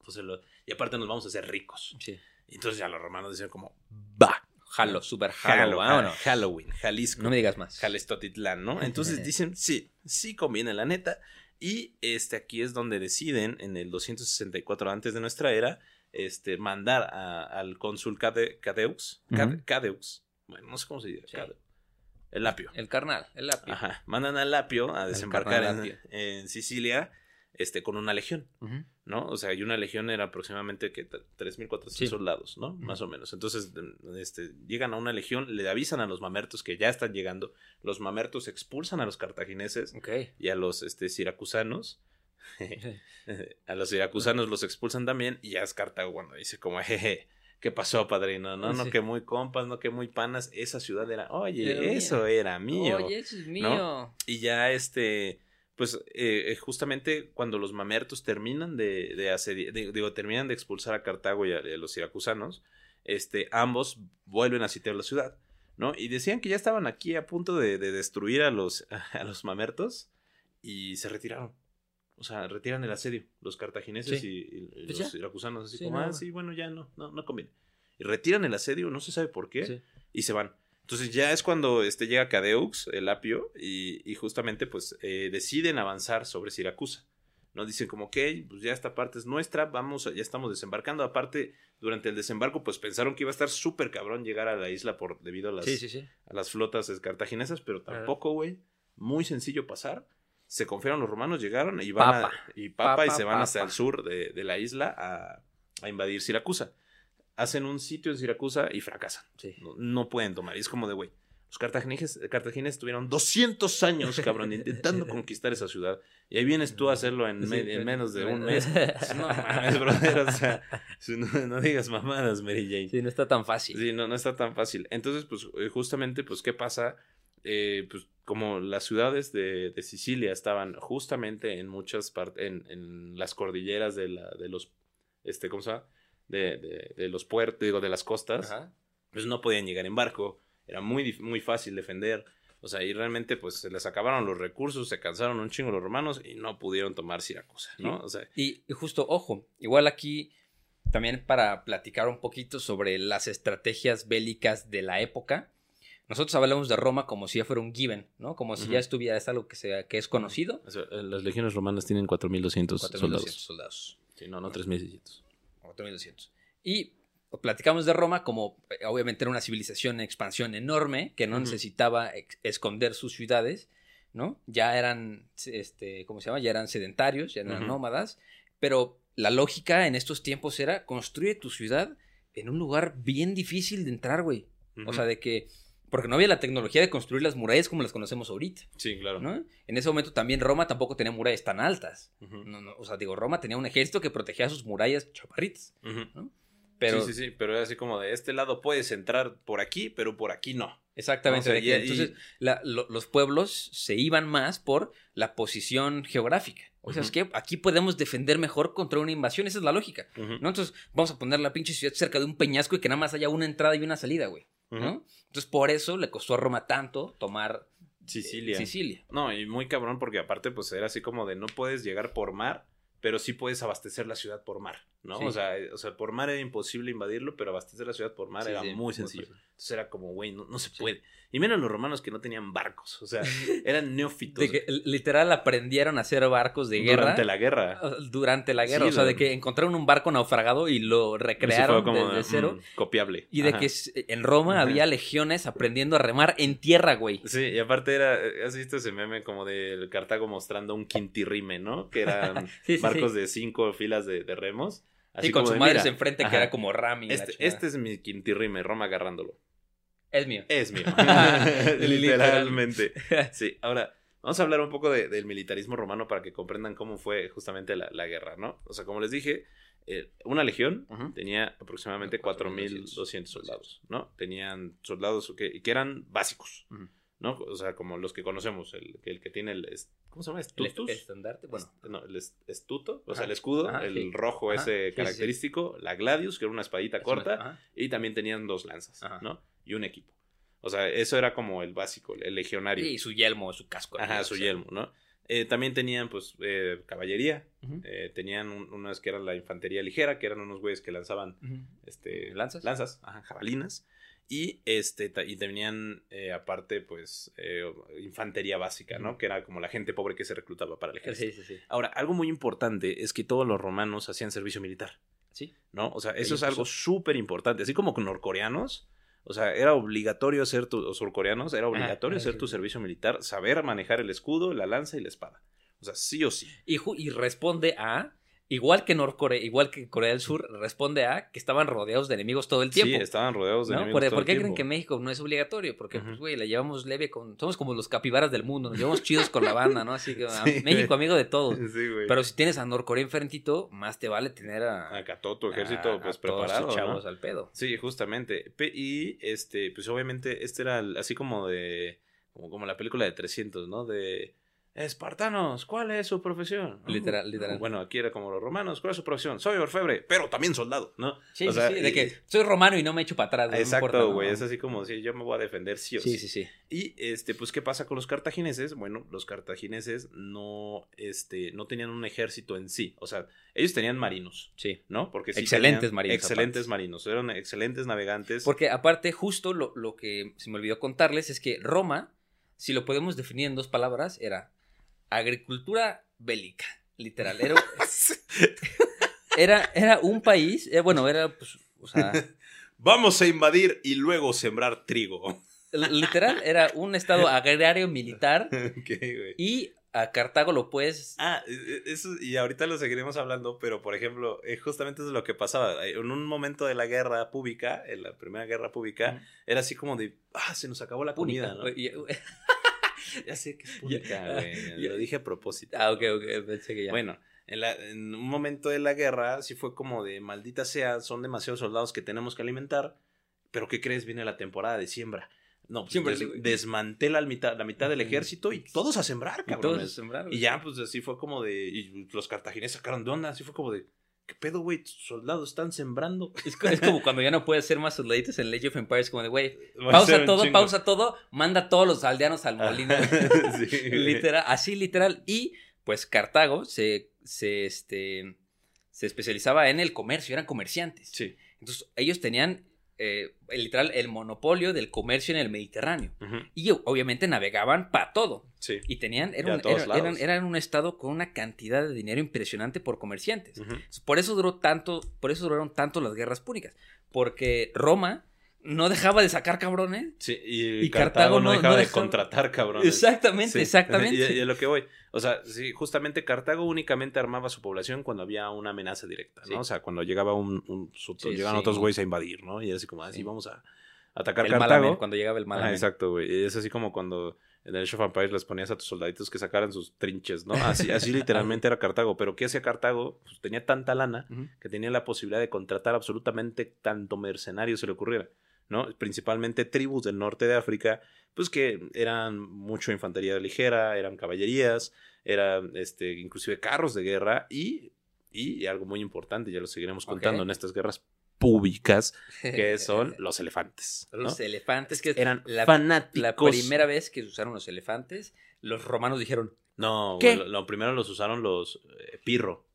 Entonces, lo- y aparte nos vamos a hacer ricos.
Sí.
Y entonces ya los romanos decían como, va,
Jalo, super
Halo,
jalo, vámonos.
Halloween, Jalisco,
No me digas más.
Jalestotitlán, ¿no? Entonces dicen, sí, sí conviene la neta. Y este aquí es donde deciden, en el 264 antes de nuestra era, este, mandar a- al cónsul Cade- Cadeux, Cade-. Cadeux, bueno, no sé cómo se dice,
Sí.
El apio.
El carnal, el apio.
Ajá, mandan al Lapio a desembarcar en,
Lapio.
en Sicilia este, con una legión,
Ujú.
¿No? O sea, y una legión era aproximadamente que t- 3.400
Sí.
soldados, ¿no? Más o menos. Entonces, este, llegan a una legión, le avisan a los mamertos que ya están llegando, los mamertos expulsan a los cartagineses
Ok.
y a los este, siracusanos. a los siracusanos los expulsan también y ya es Cartago cuando dice como, jeje, ¿qué pasó, padrino? No, no, que muy compas, no, que muy panas. Esa ciudad era, oye,
mía.
eso era mío.
Oye, eso es mío.
Y ya este, pues eh, justamente cuando los mamertos terminan de, de digo, terminan de expulsar a Cartago y a, los siracusanos, este, ambos vuelven a sitiar la ciudad, ¿no? Y decían que ya estaban aquí a punto de, de destruir a los, a los mamertos y se retiraron. O sea, retiran el asedio, los cartagineses
Sí.
y,
Pues
los siracusanos, así
Sí,
como,
no.
ah, sí, bueno, ya no, no, no conviene. Y retiran el asedio, no se sabe por qué,
Sí.
y se van. Entonces ya es cuando este, llega Cadeux, el apio, y, y justamente pues eh, deciden avanzar sobre Siracusa. ¿no? Dicen como, ok, pues ya esta parte es nuestra, vamos, ya estamos desembarcando. Aparte, durante el desembarco, pues pensaron que iba a estar súper cabrón llegar a la isla por, debido a las,
Sí, sí, sí.
a las flotas cartaginesas, pero tampoco, güey. Muy sencillo pasar. Se confiaron los romanos, llegaron y van
Papa.
a, y papa, y se van hasta el sur de, de la isla a, a invadir Siracusa. Hacen un sitio en Siracusa y fracasan.
Sí.
No, no pueden tomar. Y es como de, güey, Los cartagineses, cartagineses tuvieron 200 años, cabrón, intentando conquistar esa ciudad. Y ahí vienes tú a hacerlo en, me- en menos de un
me-
mes. No mames, brother, o sea, no, no digas mamadas, Mary Jane.
Sí, no está tan fácil.
Sí, no, no está tan fácil. Entonces, pues, eh, justamente, pues, ¿qué pasa? Eh, pues, como las ciudades de, de Sicilia estaban justamente en muchas partes, en, en las cordilleras de, la, de los, este, ¿cómo se llama? De, de, de los puertos, digo, de las costas,
Ajá.
pues no podían llegar en barco, era muy, muy fácil defender. O sea, y realmente, pues, se les acabaron los recursos, se cansaron un chingo los romanos y no pudieron tomar Siracusa, ¿no? O sea,
Y, y justo, ojo, igual aquí también para platicar un poquito sobre las estrategias bélicas de la época. Nosotros hablamos de Roma como si ya fuera un given, ¿no? Como si ya estuviera, es algo que, sea, que es conocido.
o sea, eh, las legiones romanas tienen 4.200
4.200
soldados.
soldados.
Sí, no, no 3.600.
4.200. Y platicamos de Roma como eh, obviamente era una civilización en expansión enorme que no necesitaba esconder sus ciudades, ¿no? Ya eran, este, ¿cómo se llama? Ya eran sedentarios, ya eran nómadas, pero la lógica en estos tiempos era construye tu ciudad en un lugar bien difícil de entrar, güey. O sea, de que, porque no había la tecnología de construir las murallas como las conocemos ahorita,
Sí, claro.
¿no? En ese momento también Roma tampoco tenía murallas tan altas. No, no, o sea, digo, Roma tenía un ejército que protegía sus murallas chaparritas. Pero
sí, sí, sí, pero era así como de este lado puedes entrar por aquí, pero por aquí no.
Exactamente.
O sea, y-
entonces, la- lo- los pueblos se iban más por la posición geográfica. O sea, es que aquí podemos defender mejor contra una invasión. Esa es la lógica. Entonces, vamos a poner la pinche ciudad cerca de un peñasco y que nada más haya una entrada y una salida, güey. Entonces, por eso le costó a Roma tanto tomar eh,
Sicilia.
Sicilia.
No, y muy cabrón porque aparte pues era así como de no puedes llegar por mar, pero sí puedes abastecer la ciudad por mar, ¿no?
Sí.
O, sea, eh, o sea, por mar era imposible invadirlo, pero abastecer la ciudad por mar
Sí,
era
sí,
muy sencillo.
fácil.
Entonces era como, güey, no, no se puede. Y menos los romanos que no tenían barcos, o sea, eran neófitos.
De que literal aprendieron a hacer barcos de guerra.
Durante la guerra.
Durante la guerra. O sea, de que encontraron un barco naufragado y lo recrearon
como
desde
de,
cero.
mm, copiable.
Y de
Ajá.
que en Roma
Ajá.
había legiones aprendiendo a remar en tierra, güey.
Sí, y aparte era, eh, ¿has visto ese meme como del Cartago mostrando un quintirrime, ¿no? Que eran barcos de cinco filas de, de remos.
Y con su madre
"Mira,
enfrente que era como Rami.
Este, este es mi quintirrime, Roma agarrándolo.
es mío.
Es mío.
Literal.
Literalmente. Sí, ahora vamos a hablar un poco de- del militarismo romano para que comprendan cómo fue justamente la, la guerra, ¿no? O sea, como les dije, eh, una legión
Ujú.
tenía aproximadamente
4.200
4.200 soldados, ¿no? Tenían soldados que, que eran básicos. ¿no? O sea, como los que conocemos, el, el que tiene el... ¿Cómo se llama?
El
¿Estustus?
est- estandarte, bueno.
Est- No, el est- estuto, o
Ajá.
sea, el escudo,
Ajá,
el
sí.
rojo
Ajá,
ese
sí, sí, sí.
característico, la gladius, que era una espadita
es
corta,
una-
y también tenían dos lanzas. ¿no? Y un equipo. O sea, eso era como el básico, el legionario.
Y su yelmo, su casco.
Ajá,
o
su
sea.
yelmo, ¿no? Eh, también tenían, pues, eh, caballería. Eh, tenían un- unas que eran la infantería ligera, que eran unos güeyes que lanzaban, este...
¿Lanzas?
Lanzas, ajá, jabalinas. Y, este, y tenían, eh, aparte, pues, eh, infantería básica, ¿no? Que era como la gente pobre que se reclutaba para el ejército.
Sí, sí, sí.
Ahora, algo muy importante es que todos los romanos hacían servicio militar.
Sí.
¿no? O sea, eso es algo súper importante. Así como con norcoreanos, o sea, era obligatorio hacer tu, o surcoreanos, era obligatorio
ajá,
hacer tu servicio militar, saber manejar el escudo, la lanza y la espada. O sea, sí o sí.
Y responde a, igual que Norcorea, igual que Corea del Sur, responde a que estaban rodeados de enemigos todo el tiempo.
Sí, estaban rodeados de
¿no?
enemigos
¿Por,
todo
por
el
qué creen
tiempo.
que México no es obligatorio? Porque, pues, güey, la llevamos leve con... Somos como los capibaras del mundo, nos llevamos chidos con la banda, ¿no? Así que a
Sí,
México, amigo de todos.
Sí, güey.
Pero si tienes a Norcorea enfrentito, más te vale tener a...
Acá todo tu ejército,
a-
pues,
a todos
preparado,
chavos al pedo.
Sí, justamente. Y, este, pues, obviamente, este era el- así como de... Como, como la película de 300, ¿no? De... Espartanos, ¿cuál es su profesión?
Literal, literal.
Bueno, aquí era como los romanos, ¿cuál es su profesión? Soy orfebre, pero también soldado, ¿no?
Sí,
O
sí,
sea,
sí, de
y-
que soy romano y no me echo para atrás. güey, no
Exacto,
importa, ¿no?
güey. Es así como si yo me voy a defender sí o sí.
Sí, sí, sí.
Y este, pues, ¿qué pasa con los cartagineses? Bueno, los cartagineses no, este, no tenían un ejército en sí. O sea, ellos tenían marinos,
Sí.
¿no? Porque sí
Excelentes marinos,
Excelentes
aparte.
marinos. Eran excelentes navegantes.
Porque aparte, justo lo, lo que se me olvidó contarles es que Roma, si lo podemos definir en dos palabras, era agricultura bélica. Literal. Era, era, era un país, eh, bueno, era, pues, o sea,
Vamos a invadir y luego sembrar trigo.
literal, era un estado agrario militar
güey.
y a Cartago lo puedes...
Ah, e- e- eso, y ahorita lo seguiremos hablando, pero por ejemplo, eh, justamente es lo que pasaba. Eh, En un momento de la guerra pública, en la primera guerra pública, era así como de, ah, se nos acabó la comida, ¿no? Ya sé que es pública, güey.
Ya.
Lo dije a propósito.
Ah, ok, ok, pensé que ya.
Bueno, en, la- en un momento de la guerra sí fue como de maldita sea, son demasiados soldados que tenemos que alimentar, pero ¿qué crees? Viene la temporada de siembra. No, pues des-
güey.
desmantela la mitad, la mitad del ejército y todos a sembrar,
Y todos
cabrones.
a sembrar,
Y
güey.
ya, pues así fue como de. Y los cartagineses sacaron de onda, así fue como de. ¿Qué pedo, güey? Soldados están sembrando.
Es, co- es como cuando ya no puedes hacer más soldaditos en Age of Empires, como de, güey, pausa todo,
chingo.
pausa todo, manda a todos los aldeanos al molino.
Sí, güey.
literal, así literal. Y pues Cartago se, se, este, se especializaba en el comercio, eran comerciantes.
Sí.
Entonces ellos tenían eh, literal el monopolio del comercio en el Mediterráneo.
Ujú,
Y obviamente navegaban para todo.
Sí.
Y tenían,
Y
era eran, eran un estado con una cantidad de dinero impresionante por comerciantes.
Ujú.
Por eso duró tanto, por eso duraron tanto las guerras púnicas. Porque Roma no dejaba de sacar cabrones.
Sí, y,
Y
Cartago,
Cartago
no dejaba
no
de
dejaba-
contratar, cabrón.
Exactamente,
Sí.
exactamente.
Y, y a lo que voy. O sea, sí, justamente Cartago únicamente armaba su población cuando había una amenaza directa, ¿no?
Sí.
O sea, cuando llegaba un, un- llegaban otros güeyes a invadir, ¿no? Y era así como, así
Sí.
vamos a atacar
el
Cartago.
Cuando llegaba el
Ajá,
Malamén.
exacto, güey. Y es así como cuando en el Age of Empires les ponías a tus soldaditos que sacaran sus trinches, ¿no? Así, así literalmente era Cartago. Pero ¿qué hacía Cartago? Pues tenía tanta lana que tenía la posibilidad de contratar absolutamente tanto mercenario se le ocurriera, ¿no? Principalmente tribus del norte de África, pues que eran mucho infantería ligera, eran caballerías, eran este, inclusive carros de guerra y, y algo muy importante, ya lo seguiremos contando en estas guerras públicas, que son los elefantes. ¿no?
Los elefantes, que
Eran
la,
fanáticos.
la primera vez que usaron los elefantes, los romanos dijeron,
No,
¿Qué?
lo primero los usaron los eh, Pirro.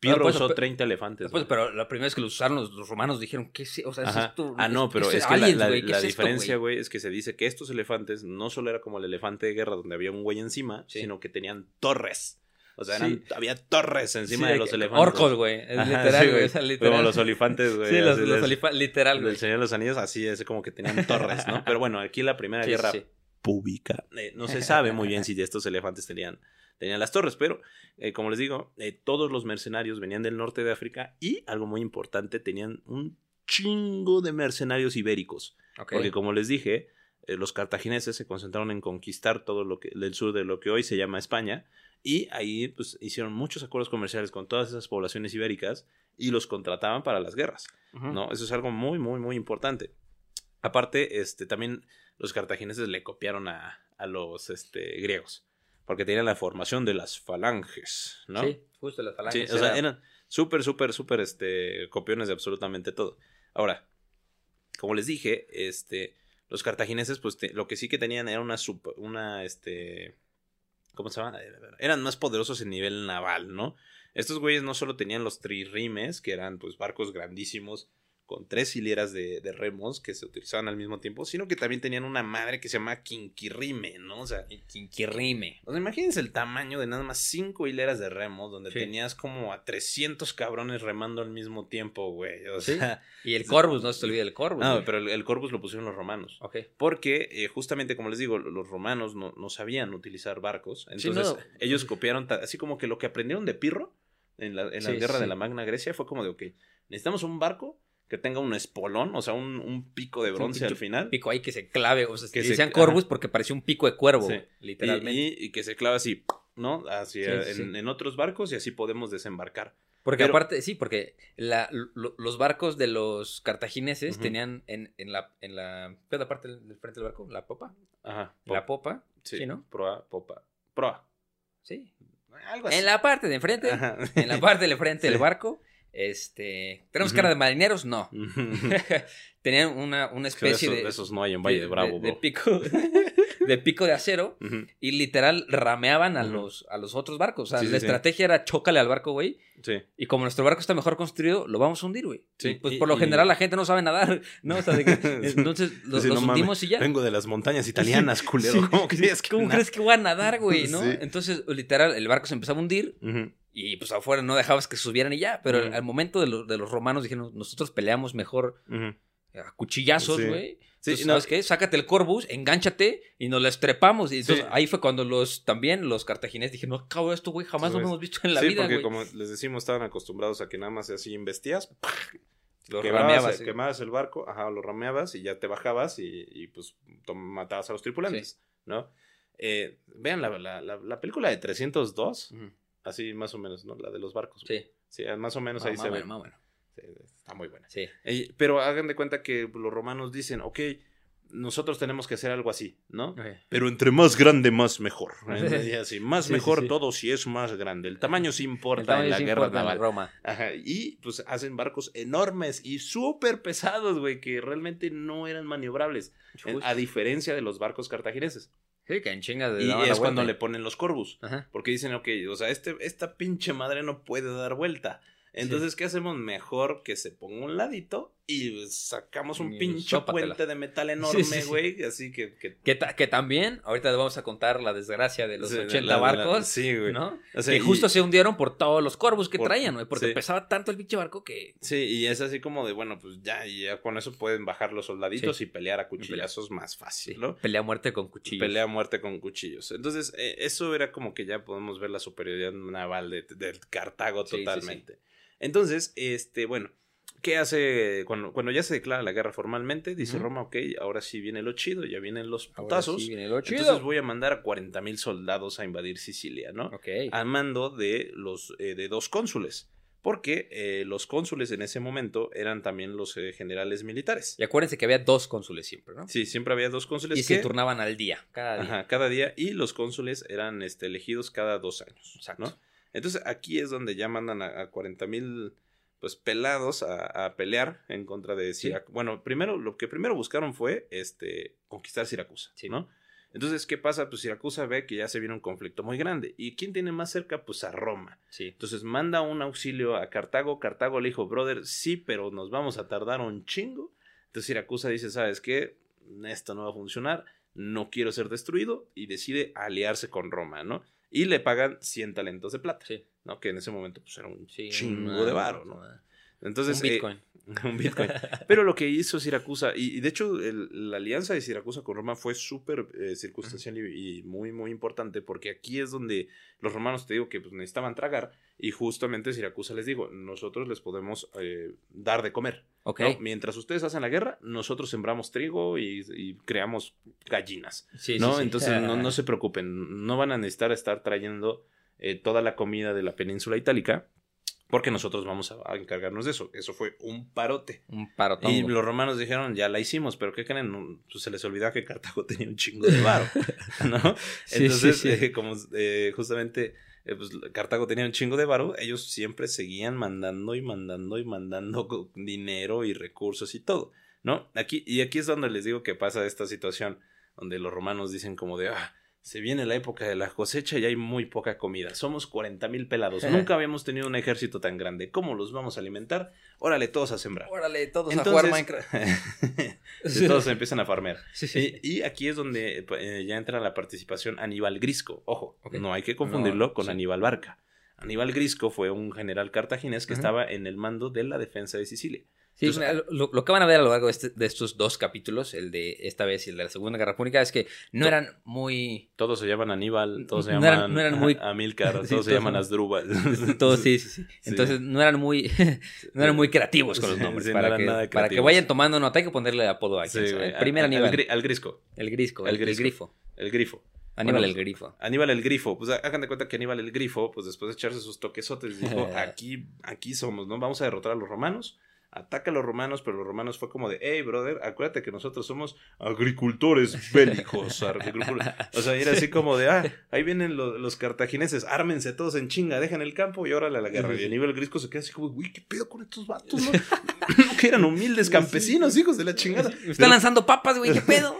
Pirro
por eso,
usó
pe-
30 elefantes.
pues, pero la primera vez que los usaron los, los romanos dijeron, ¿qué es, o sea, ¿es esto?
Ah, no, pero es que la,
aliens,
la-
güey, ¿qué
la
es esto,
diferencia,
güey?
es que se dice que estos elefantes no solo era como el elefante de guerra donde había un güey encima,
Sí.
sino que tenían torres. O sea,
Sí.
eran- había torres encima
Sí,
de los elefantes.
Orcos, güey. Es
Ajá,
literal, güey. literal.
Como los olifantes, güey.
Sí, los, los
es.
olifa- literal, güey.
Del Señor de los Anillos, así es como que tenían torres, ¿no? Pero bueno, aquí la primera guerra pública. Eh, no se sabe muy bien si estos elefantes tenían, tenían las torres, pero eh, como les digo, eh, todos los mercenarios venían del norte de África y, algo muy importante, tenían un chingo de mercenarios ibéricos. Porque como les dije, eh, los cartagineses se concentraron en conquistar todo lo que del sur de lo que hoy se llama España y ahí pues hicieron muchos acuerdos comerciales con todas esas poblaciones ibéricas y los contrataban para las guerras. ¿no? Eso es algo muy, muy, muy importante. Aparte, este, también los cartagineses le copiaron a, a los este, griegos, porque tenían la formación de las falanges, ¿no?
Sí, justo las
Sí,
falanges.
o sea,
era-
eran súper, súper, súper este, copiones de absolutamente todo. Ahora, como les dije, este, los cartagineses, pues te- lo que sí que tenían era una, sup- una, este, ¿cómo se llama? Eran más poderosos en nivel naval, ¿no? Estos güeyes no solo tenían los trirrimes, que eran pues barcos grandísimos con tres hileras de, de remos que se utilizaban al mismo tiempo, sino que también tenían una madre que se llama quinquirrime, ¿no? O sea,
quinquirrime.
o sea, imagínense el tamaño de nada más cinco hileras de remos, donde
Sí.
tenías como a 300 cabrones remando al mismo tiempo, güey. O
Sí.
sea,
Y el Corvus, no se te olvide el Corvus.
no,
güey.
pero el, el corpus lo pusieron los romanos.
Ok.
Porque, eh, justamente como les digo, los romanos no, no sabían utilizar barcos.
Sí,
Entonces,
no.
ellos copiaron, así como que lo que aprendieron de Pirro en la, en la guerra de la Magna Grecia fue como de, ok, necesitamos un barco que tenga un espolón, o sea, un, un pico de bronce al final.
Pico ahí que se clave. O sea,
Que se-
decían
ajá.
Corvus porque parecía un pico de cuervo,
Sí.
literalmente.
Y, y- y que se clava así, ¿no? Hacia,
Sí,
en,
sí.
en otros barcos y así podemos desembarcar.
Porque
Pero-
aparte, sí, porque la, lo- los barcos de los cartagineses tenían en, en la, en la, ¿qué es la parte del frente del barco? La popa.
Ajá.
La popa,
sí,
sí, ¿no?
Proa, popa. Proa.
Sí.
Algo así.
En la parte de enfrente,
Ajá.
en la parte de frente
Sí.
del barco, este, ¿tenemos cara de marineros? No. Tenían una, una
De
especie de,
de esos no hay en Valle de, Bravo,
de
bro.
pico, de pico de acero
Ujú.
y literal rameaban a los, a los otros barcos. O sea,
Sí,
la
sí, sí.
estrategia era chócale al barco, güey.
Sí.
Y como nuestro barco está mejor construido, lo vamos a hundir, güey.
Sí,
Y, pues
y-
por lo
y-
general la gente no sabe nadar, ¿no? O sea, de que- entonces los, hundimos y ya.
Vengo de las montañas italianas, culero. ¿Cómo crees que
¿Cómo crees que voy a nadar, güey? ¿no?
Sí.
Entonces, literal, el barco se empezaba a hundir. Y pues afuera no dejabas que subieran y ya. Pero al momento de, lo- de los romanos dijeron, nosotros peleamos mejor a cuchillazos,
Sí.
güey.
Sí, no,
¿Sabes qué? Sácate el Corvus, engánchate y nos la estrepamos. Y entonces
Sí.
ahí fue cuando los también los cartagineses dijeron, no, acabo esto, güey, jamás
Sí,
lo hemos visto en la
sí,
vida,
porque
güey.
como les decimos, estaban acostumbrados a que nada más así investías,
Lo
quemabas,
rameabas. sí.
quemabas el barco, ajá, lo rameabas y ya te bajabas y, y, pues matabas a los tripulantes, ¿no? Eh, vean la, la, la, la película de 302,
Ujú.
Así más o menos, ¿no? La de los barcos.
Sí.
Sí, más o menos ahí
más
se
bueno,
ve.
más bueno.
Sí, está muy buena.
Sí.
Eh, pero hagan de cuenta que los romanos dicen, ok, nosotros tenemos que hacer algo así, ¿no? Pero entre más grande, más mejor. Así, más
Sí,
mejor
sí.
todo si es más grande. El tamaño sí
El
importa
tamaño
en la
sí
guerra
importa en
naval.
Roma.
Ajá, y pues hacen barcos enormes y súper pesados, güey, que realmente no eran maniobrables.
Uy.
a diferencia de los barcos cartagineses.
Sí, que en chinga de
Y es cuando le ponen los corvus.
Ajá.
Porque dicen, ok, o sea, este, esta pinche madre no puede dar vuelta. Entonces, ¿qué hacemos? Mejor que se ponga un ladito y sacamos un
Y
pinche
sópatela.
puente de metal enorme,
sí, sí.
güey. Así que... que
Que, ta- que también, ahorita les vamos a contar la desgracia de los
Sí,
80
la- la-
barcos,
sí, güey.
¿no?
O sea,
que
y-
justo se hundieron por todos los corvus que
Por-
traían, güey, porque pesaba tanto el pinche barco que...
Sí, y es así como de, bueno, pues ya, ya con eso pueden bajar los soldaditos y pelear a cuchillazos más fácil, ¿no?
Pelea a muerte con cuchillos.
Pelea a muerte con cuchillos. Entonces, eh, eso era como que ya podemos ver la superioridad naval de, de Cartago totalmente. Entonces, este, bueno, ¿qué hace cuando, cuando ya se declara la guerra formalmente? Dice. Roma, ok, ahora sí viene lo chido, ya vienen los putazos.
sí viene lo chido.
entonces voy a mandar a 40 mil soldados a invadir Sicilia, ¿no?
Ok.
a mando de los eh, de dos cónsules. Porque eh, los cónsules en ese momento eran también los eh, generales militares.
Y acuérdense que había dos cónsules siempre, ¿no?
Sí, siempre había dos cónsules
y se turnaban al día, cada día.
Ajá, cada día. Y los cónsules eran este, elegidos cada dos años.
Exacto.
¿no? Entonces aquí es donde ya mandan a, a 40 mil pues, pelados a, a pelear en contra de Siracusa. Bueno, primero, lo que primero buscaron fue este, conquistar Siracusa.
Sí.
¿no? Entonces, ¿qué pasa? Pues Siracusa ve que ya se viene un conflicto muy grande. ¿Y quién tiene más cerca? Pues a Roma.
Sí.
Entonces manda un auxilio a Cartago. Cartago le dijo, brother, sí, pero nos vamos a tardar un chingo. Entonces Siracusa dice, ¿sabes qué? Esto no va a funcionar. No quiero ser destruido. Y decide aliarse con Roma, ¿no? Y le pagan 100 talentos de plata,
Sí.
¿no? Que en ese momento pues era un
Sí,
chingo
una-
de varo, ¿no?
una-
Entonces,
un
eh,
Bitcoin.
un Bitcoin. Pero lo que hizo Siracusa, y, y de hecho el- la alianza de Siracusa con Roma fue súper eh, circunstancial y, y muy, muy importante, porque aquí es donde los romanos, te digo, que pues, necesitaban tragar, y justamente Siracusa les digo, nosotros les podemos eh, dar de comer. Mientras ustedes hacen la guerra, nosotros sembramos trigo y, y creamos gallinas.
Sí,
¿no?
sí.
Entonces no, no se preocupen, no van a necesitar estar trayendo toda la comida de la península itálica, porque nosotros vamos a, encargarnos de eso. Eso fue un parote.
Un parotón.
Y los romanos dijeron, ya la hicimos, pero ¿qué creen? No, pues se les olvidó que Cartago tenía un chingo de varo, ¿no?
Sí,
Entonces,
sí, sí.
eh, como eh, justamente eh, pues, Cartago tenía un chingo de varo, ellos siempre seguían mandando y mandando y mandando dinero y recursos y todo, ¿no? Aquí, y aquí es donde les digo que pasa esta situación, donde los romanos dicen como de, ah, se viene la época de la cosecha y hay muy poca comida. Somos 40 mil pelados. Nunca habíamos tenido un ejército tan grande. ¿Cómo los vamos a alimentar? Órale, todos a sembrar.
Órale, todos a jugar Minecraft.
Todos empiezan a farmear.
Sí, sí.
Y, y aquí es donde eh, ya entra la participación Aníbal Grisco. Ojo, no hay que confundirlo
No,
con
sí.
Aníbal Barca. Aníbal Grisco fue un general cartaginés que estaba en el mando de la defensa de Sicilia.
Sí,
Entonces,
mira, lo, lo que van a ver a lo largo de, este- de estos dos capítulos, el de esta vez y el de la Segunda Guerra Púnica, es que no eran muy...
Todos se llaman Aníbal, todos se
No
llaman
eran- no eran muy-
Amílcar,
Sí,
todos se
todos
llaman
son-
Asdrúbal.
Todos, sí, sí, sí. Entonces no eran muy, no eran muy creativos con los nombres.
sí, no
para,
eran
que, para que vayan tomando nota, hay que ponerle apodo a sea,
güey,
¿eh? Primer
a- al
Aníbal.
gri- Al Grisco,
El grisco,
el
el, el
grisco.
grifo.
el grifo.
Aníbal
Bueno,
el grifo.
Aníbal el Grifo, pues hagan de cuenta que Aníbal el Grifo, pues después de echarse sus toquesotes, dijo, aquí, aquí somos, ¿no? Vamos a derrotar a los romanos, ataca a los romanos, pero los romanos fue como de, hey, brother, acuérdate que nosotros somos agricultores bélicos. agricultores". O sea, era así como de, ah, ahí vienen lo- los cartagineses, ármense todos en chinga, dejen el campo y órale a la guerra. Y Aníbal el Grifo se queda así como, uy, ¿qué pedo con estos vatos, no? que eran humildes campesinos, hijos de la chingada.
Me están lanzando papas, güey, ¿qué pedo?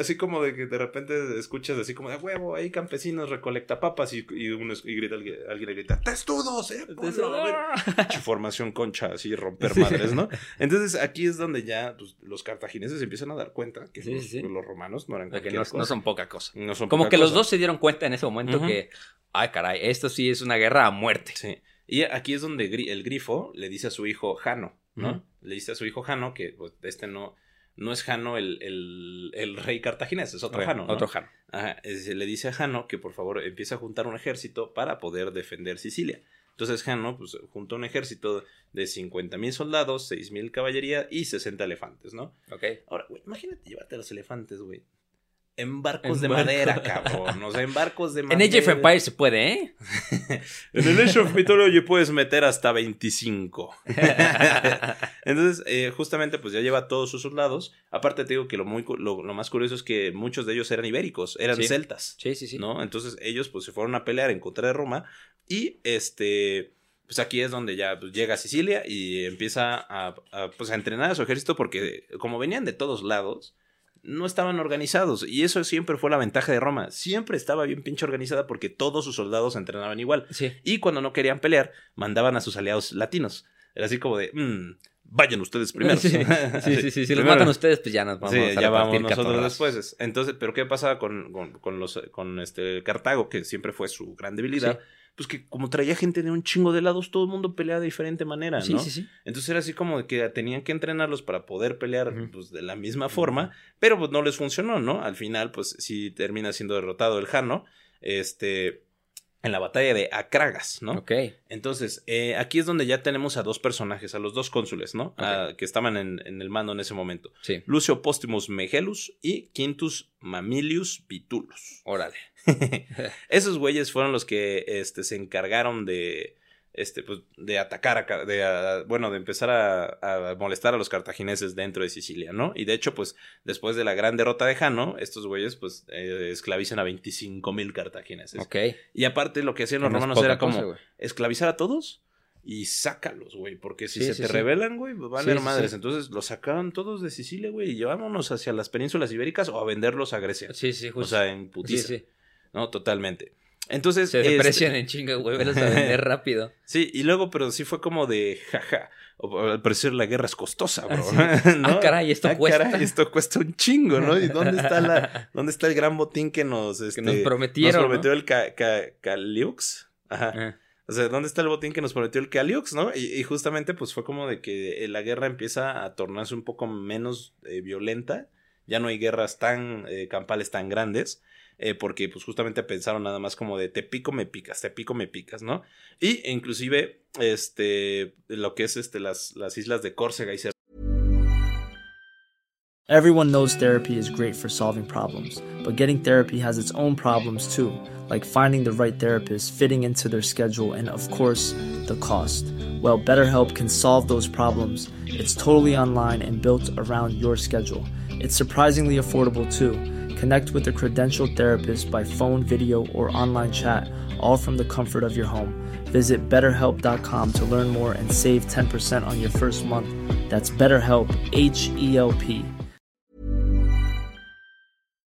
Así como de que de repente escuchas así como de huevo, hay campesinos recolecta papas y, y, uno y grita, alguien, alguien le grita, ¡testudos! Eh, a ver". Pinche formación concha, así romper madres, ¿no? Entonces aquí es donde ya pues, los cartagineses empiezan a dar cuenta que
Sí,
los,
sí, sí.
los romanos no eran
no,
cosa.
no son poca cosa.
No son
Como
poca
que los dos se dieron cuenta en ese momento que, ay, caray, esto sí es una guerra a muerte.
Sí. Y aquí es donde el grifo le dice a su hijo Jano, ¿no? Le dice a su hijo Jano que pues, este no, no es Jano el, el, el rey cartaginés, es otro Jano. ¿no?
Otro Jano.
Ajá, es- le dice a Jano que por favor empiece a juntar un ejército para poder defender Sicilia. Entonces Jano pues, junta un ejército de 50 mil soldados, 6 mil caballería y 60 elefantes, ¿no?
Ok.
Ahora, güey, imagínate llevarte a los elefantes, güey. En barcos
En
de
barco.
madera, cabrón. O sea, en barcos de
En
madera.
Age of Empires se puede, ¿eh?
En el Age of Mythology puedes meter hasta 25. Entonces, eh, justamente, pues ya lleva todos sus soldados. Aparte, te digo que lo, muy, lo, lo más curioso es que muchos de ellos eran ibéricos, eran
Sí.
celtas.
Sí, sí, sí.
¿no? Entonces, ellos pues se fueron a pelear en contra de Roma. Y este. Pues aquí es donde ya pues, llega a Sicilia y empieza a, a, pues, a entrenar a su ejército porque como venían de todos lados, no estaban organizados. Y eso siempre fue la ventaja de Roma. Siempre estaba bien pinche organizada porque todos sus soldados entrenaban igual.
Sí.
Y cuando no querían pelear, mandaban a sus aliados latinos. Era así como de, "Mm, vayan ustedes primero.
Sí, sí, sí, sí, Si los
Primero.
matan ustedes, pues ya nos vamos
Sí,
a
ya vamos nosotros después. Entonces, ¿pero qué pasaba con, con, con los, con este Cartago, que siempre fue su gran debilidad?
Sí.
Pues que como traía gente de un chingo de lados, todo el mundo peleaba de diferente manera, ¿no?
sí, sí.
Entonces era así como que tenían que entrenarlos para poder pelear pues, de la misma forma, pero pues no les funcionó, ¿no? Al final, pues sí termina siendo derrotado el Jano, este, en la batalla de Acragas, ¿no?
Ok.
Entonces, eh, aquí es donde ya tenemos a dos personajes, a los dos cónsules, ¿no? Ah, que estaban en, en el mando en ese momento.
Sí.
Lucio Postumus Megellus y Quintus Mamilius Vitulus.
Órale.
Esos güeyes fueron los que este, se encargaron de, este, pues, de atacar, a de, a- bueno, de empezar a, a molestar a los cartagineses dentro de Sicilia, ¿no? Y de hecho, pues, después de la gran derrota de Jano, estos güeyes, pues, eh, esclavizan a 25 mil cartagineses.
Ok.
Y aparte, lo que hacían los
No
romanos era como
cosa,
esclavizar a todos y sácalos, güey, porque si
Sí,
se
sí,
te
sí.
rebelan, güey, vale
Sí, sí,
madres.
sí.
Entonces los sacaban todos de Sicilia, güey, y llevámonos hacia las penínsulas ibéricas o a venderlos a Grecia.
Sí, sí, justo.
O sea, en
sí,
putiza,
sí.
¿no? Totalmente. Entonces,
Se
este,
deprecian en chinga, güey. Velos a vender rápido.
sí, y luego, pero sí fue como de, jaja, al parecer la guerra es costosa, bro. ¿no?
Ah, caray, esto
Ah,
cuesta.
caray, esto cuesta un chingo, ¿no? ¿Y dónde está la, dónde está el gran botín que nos, este,
nos prometieron,
Nos prometió el ca, ca- Caliux. Ajá.
Ah,
O sea, ¿dónde está el botín que nos prometió el Caliux, no? Y, y justamente, pues fue como de que eh, la guerra empieza a tornarse un poco menos eh, violenta. Ya no hay guerras tan eh, campales tan grandes. Eh, porque, pues, justamente pensaron nada más como de te pico, me picas, te pico, me picas, ¿no? Y inclusive, este, lo que es este, las, las islas de Córcega y
Everyone knows therapy is great for solving problems, but getting therapy has its own problems too, like finding the right therapist, fitting into their schedule, and of course, the cost. Well, BetterHelp can solve those problems. It's totally online and built around your schedule. It's surprisingly affordable too. Connect with a credentialed therapist by phone, video, or online chat, all from the comfort of your home. Visit betterhelp.com to learn more and save 10% on your first month. That's BetterHelp, H E L P.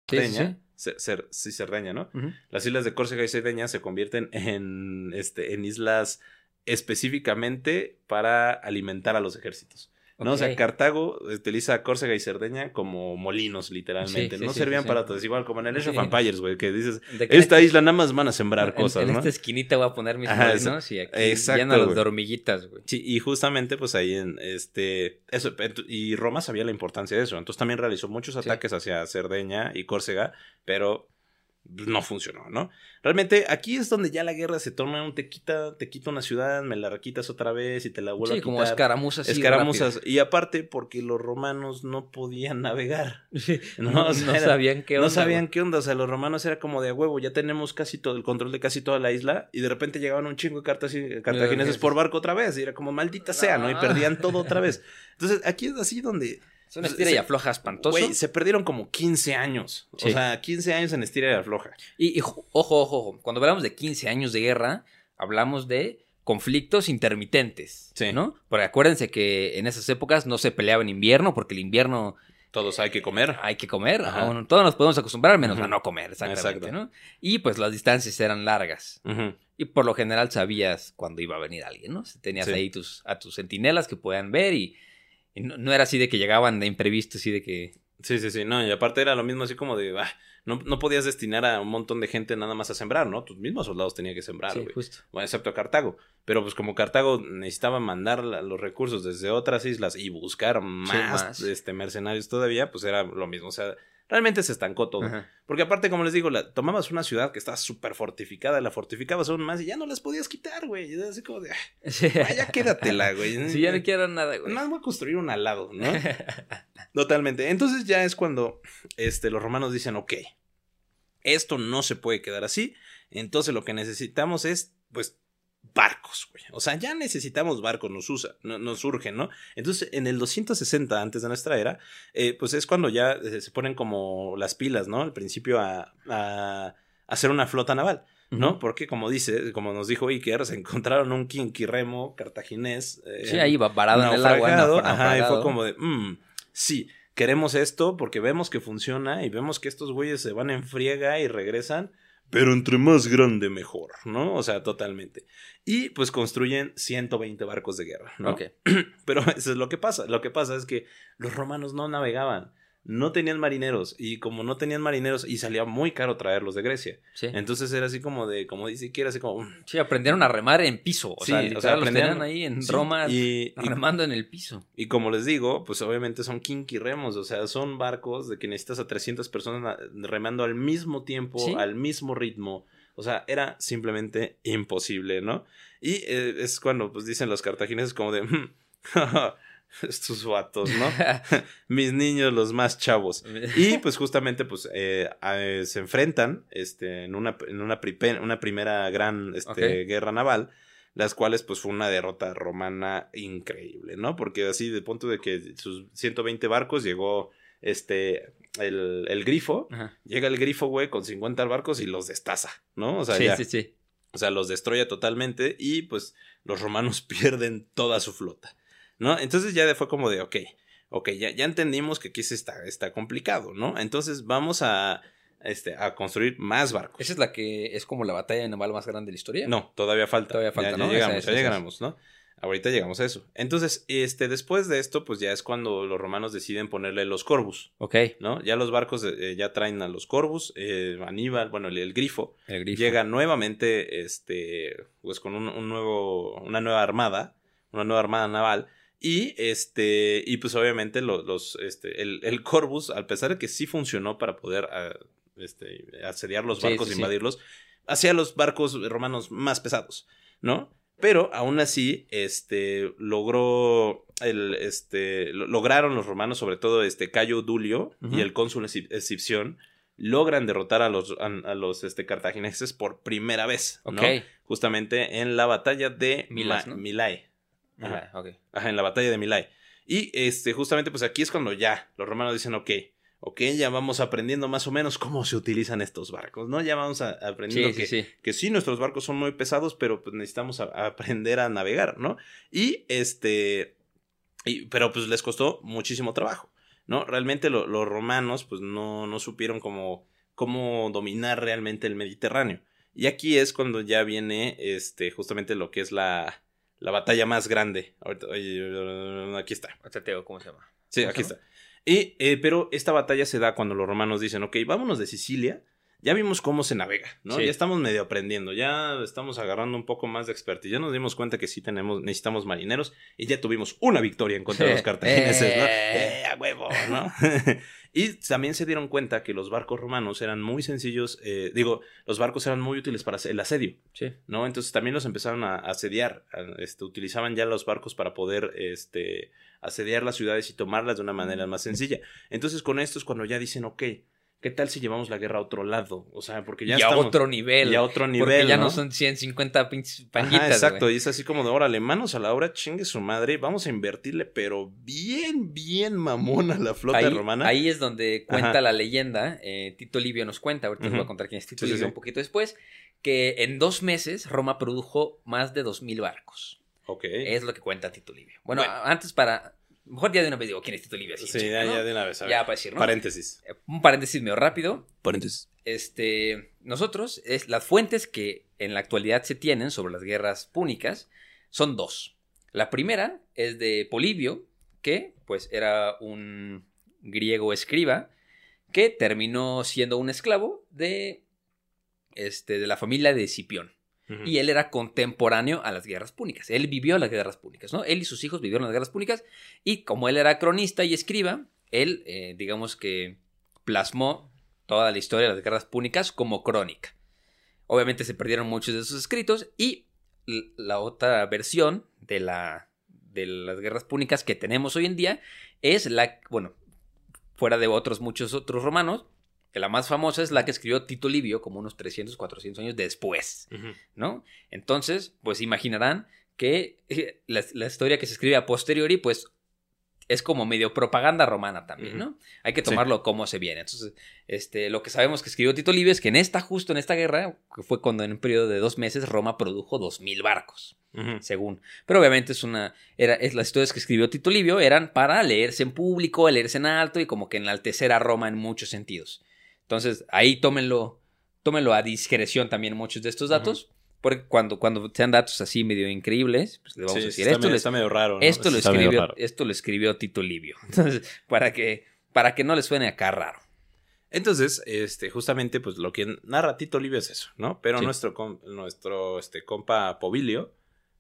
Cerdeña,
sí.
Ce- Cer- sí, Cerdeña, ¿no? Las islas de Córcega y Cerdeña se convierten en, este, en islas específicamente para alimentar a los ejércitos. ¿No? O sea. Cartago utiliza Córcega y Cerdeña como molinos, literalmente.
Sí,
no
sí,
servían
sí,
para todo. Es igual como en el Age of. Empires, güey, que dices,
en
esta isla nada más van a sembrar
en-
cosas,
en,
¿no?
esta esquinita voy a poner mis
Ajá,
molinos y aquí
exacto,
de hormiguitas, güey.
Sí, y justamente pues ahí en este eso y Roma sabía la importancia de eso, entonces también realizó muchos ataques hacia Cerdeña y Córcega, pero no funcionó, ¿no? Realmente aquí es donde ya la guerra se torna un te quita, te quita una ciudad, me la quitas otra vez y te la vuelvo
Sí,
a
como
quitar.
escaramuzas. así
Escaramuzas. Y aparte porque los romanos no podían navegar. No,
No,
o sea,
no
era-
sabían qué onda.
no sabían qué onda, o sea, los romanos era como de a huevo, ya tenemos casi todo el control de casi toda la isla y de repente llegaban un chingo de cartas- cartagineses por barco otra vez y era como maldita sea, ¿no? Y
Ah.
perdían todo otra vez. Entonces, aquí es así donde
Es una estira y afloja espantoso.
güey, se perdieron como 15 años.
Sí.
O sea, 15 años en estira y afloja.
Y, y jo- ojo, ojo, ojo. Cuando hablamos de 15 años de guerra, hablamos de conflictos intermitentes.
Sí.
¿No? Porque acuérdense que en esas épocas no se peleaba en invierno, porque el invierno
Todos hay que comer.
hay que comer. Aún todos nos podemos acostumbrar, menos a no comer, exactamente,
Exacto.
¿no? Y pues las distancias eran largas. Y por lo general sabías cuándo iba a venir alguien, ¿no? Tenías
Sí.
ahí tus, a tus centinelas que podían ver y, y no, no era así de que llegaban de imprevistos y de que...
Sí, sí, sí, no, y aparte era lo mismo así como de, ah, no, no podías destinar a un montón de gente nada más a sembrar, ¿no? Tus mismos soldados tenían que sembrar,
Sí, justo.
Bueno, excepto a Cartago. Pero pues como Cartago necesitaba mandar la- los recursos desde otras islas y buscar más,
más.
Este, mercenarios todavía, pues era lo mismo. O sea, realmente se estancó todo.
Ajá.
Porque aparte, como les digo, la, tomabas una ciudad que estaba súper fortificada, la fortificabas aún más y ya no las podías quitar, güey. Y era así como de, "Ah,
Sí.
ya quédatela, güey.
Sí, ya no quiero nada, güey.
Más voy a construir un al lado, ¿no? Totalmente. Entonces ya es cuando este, los romanos dicen, ok, esto no se puede quedar así. Entonces lo que necesitamos es, pues, barcos, güey. O sea, ya necesitamos barcos, nos usa, no- nos surgen, ¿no? Entonces, en el 260 antes de nuestra era, eh, pues es cuando ya eh, se ponen como las pilas, ¿no? Al principio a, a hacer una flota naval. ¿no? Porque como dice, como nos dijo Iker, se encontraron un quinquirremo cartaginés. eh,
Sí, ahí va varado en el agua.
naufragado, Ajá, y fue como de, "Mm, sí, queremos esto porque vemos que funciona y vemos que estos güeyes se van en friega y regresan, pero entre más grande mejor, ¿no? O sea, totalmente. Y pues construyen 120 barcos de guerra, ¿no? Pero eso es lo que pasa. Lo que pasa es que los romanos no navegaban, no tenían marineros y como no tenían marineros y salía muy caro traerlos de Grecia.
Sí.
Entonces era así como de, como dice que era así como... "Mm".
Sí, aprendieron a remar en piso. O
Sí,
sea,
o sea,
los
aprendieron-
tenían ahí en
Sí,
Roma
y, y-
remando en el piso.
y como les digo, pues obviamente son quinquirremos, o sea, son barcos de que necesitas a 300 personas na- remando al mismo tiempo,
Sí.
al mismo ritmo. O sea, era simplemente imposible, ¿no? Y eh, es cuando pues dicen los cartagineses como de, "Mm, estos vatos, ¿no? Mis niños los más chavos. Y pues justamente pues eh, eh, se enfrentan este, en, una, en una, primera gran este, guerra naval, las cuales pues fue una derrota romana increíble, ¿no? Porque así de punto de que sus 120 barcos llegó este el, el grifo,
Ajá.
llega el grifo, güey, con 50 barcos y los destaza, ¿no? O sea,
sí,
ya,
sí, sí.
o sea, los destruye totalmente y pues los romanos pierden toda su flota, ¿no? Entonces ya fue como de, ok, ok, ya, ya entendimos que aquí sí está, está complicado, ¿no? Entonces vamos a, este, a construir más barcos.
Esa es la que es como la batalla naval más grande de la historia.
No, todavía falta.
Todavía falta,
ya,
¿no?
Ya llegamos,
Esa
ya
esa
llegamos, ¿no? Ahorita llegamos a eso. Entonces, este, después de esto, pues ya es cuando los romanos deciden ponerle los corvus,
Ok.
¿no? Ya los barcos eh, ya traen a los corvus, eh, Aníbal, bueno, el, el grifo,
El grifo.
llega nuevamente, este, pues con un, un nuevo, una nueva armada, una nueva armada naval. Y este, y pues obviamente los, los este, el, el Corvus, a pesar de que sí funcionó para poder ah, este, asediar los barcos,
sí,
e
sí.
invadirlos, hacía los barcos romanos más pesados, ¿no? Pero aún así, este, logró, el, este, lo- lograron los romanos, sobre todo este Cayo Dulio y el cónsul Esci- Escipión, logran derrotar a los, a, a los este, cartagineses por primera vez, ¿no? Justamente en la batalla de
Milas,
Ma-
¿no?
Milae. Ajá.
Ajá,
en la batalla de Milae. Y este, justamente, pues aquí es cuando ya los romanos dicen, ok, ok, ya vamos aprendiendo más o menos cómo se utilizan estos barcos, ¿no? Ya vamos a, aprendiendo
Sí,
que,
sí, sí.
que sí, nuestros barcos son muy pesados, pero pues necesitamos a- a aprender a navegar, ¿no? Y este, y- pero pues les costó muchísimo trabajo, ¿no? Realmente lo- los romanos pues no, no supieron cómo, cómo dominar realmente el Mediterráneo. Y aquí es cuando ya viene este, justamente lo que es la, la batalla más grande. Ahorita, oye, aquí está.
Cómo se llama.
Sí,
¿Cómo
aquí está. Y, eh, pero esta batalla se da cuando los romanos dicen, ok, vámonos de Sicilia. Ya vimos cómo se navega, ¿no?
Sí.
Ya estamos medio aprendiendo, ya estamos agarrando un poco más de expertise. Ya nos dimos cuenta que sí tenemos, necesitamos marineros y ya tuvimos una victoria en contra de los cartagineses, ¿no?
Eh.
¡Eh, a huevo, ¿no? y también se dieron cuenta que los barcos romanos eran muy sencillos, eh, digo, los barcos eran muy útiles para el asedio.
Sí.
¿no? Entonces también los empezaron a asediar, a- este, utilizaban ya los barcos para poder este, asediar las ciudades y tomarlas de una manera más sencilla. Entonces con esto es cuando ya dicen, ok, ¿qué tal si llevamos la guerra a otro lado? O sea, porque ya
y a
estamos...
otro nivel.
y a otro nivel,
Porque ya no,
¿no?
son 150 pinches
Ajá,
panguitas.
exacto, y es así como de, órale, manos a la obra, chingue su madre, vamos a invertirle, pero bien, bien mamón a la flota
Ahí,
romana.
ahí es donde cuenta
Ajá.
la leyenda. eh, Tito Livio nos cuenta, ahorita les voy a contar quién es Tito
Sí, sí,
Livio
sí.
un poquito después, que en dos meses Roma produjo más de 2.000 barcos.
Ok.
Es lo que cuenta Tito Livio. Bueno,
Bueno.
antes para... Mejor ya de una vez digo quién es Tito Livio. así,
sí, ya,
¿no?
ya de una vez. a ver.
Ya para decir, ¿no?
Paréntesis.
Eh, Un paréntesis medio rápido.
Paréntesis.
Este, nosotros, es, las fuentes que en la actualidad se tienen sobre las guerras púnicas son dos. La primera es de Polibio, que pues era un griego escriba que terminó siendo un esclavo de, este, de la familia de Escipión. Y él era contemporáneo a las guerras púnicas. Él vivió las guerras púnicas, ¿no? Él y sus hijos vivieron las guerras púnicas. Y como él era cronista y escriba, él, eh, digamos que plasmó toda la historia de las guerras púnicas como crónica. Obviamente se perdieron muchos de sus escritos y la otra versión de, la, de las guerras púnicas que tenemos hoy en día es la, bueno, fuera de otros muchos otros romanos, que la más famosa es la que escribió Tito Livio como unos 300, 400 años después. ¿no? Entonces, pues imaginarán que eh, la, la historia que se escribe a posteriori, pues es como medio propaganda romana también, ¿no? Hay que
Sí.
tomarlo como se viene. Entonces, este, lo que sabemos que escribió Tito Livio es que en esta, justo en esta guerra, que fue cuando en un periodo de dos meses Roma produjo dos mil barcos, según. Pero obviamente es una, era, es las historias que escribió Tito Livio eran para leerse en público, leerse en alto y como que enaltecer a Roma en muchos sentidos. Entonces, ahí tómenlo, tómenlo a discreción también muchos de estos datos. Porque cuando, cuando sean datos así medio increíbles, pues le vamos
Sí,
a decir, esto,
medio,
les-
está medio raro. ¿no?
esto, lo
Está medio
escribió,
raro.
esto lo escribió Tito Livio. Entonces, para que, para que no les suene acá raro.
Entonces, este, justamente, pues lo que narra Tito Livio es eso, ¿no? Pero
Sí.
nuestro, com- nuestro este, compa Pobilio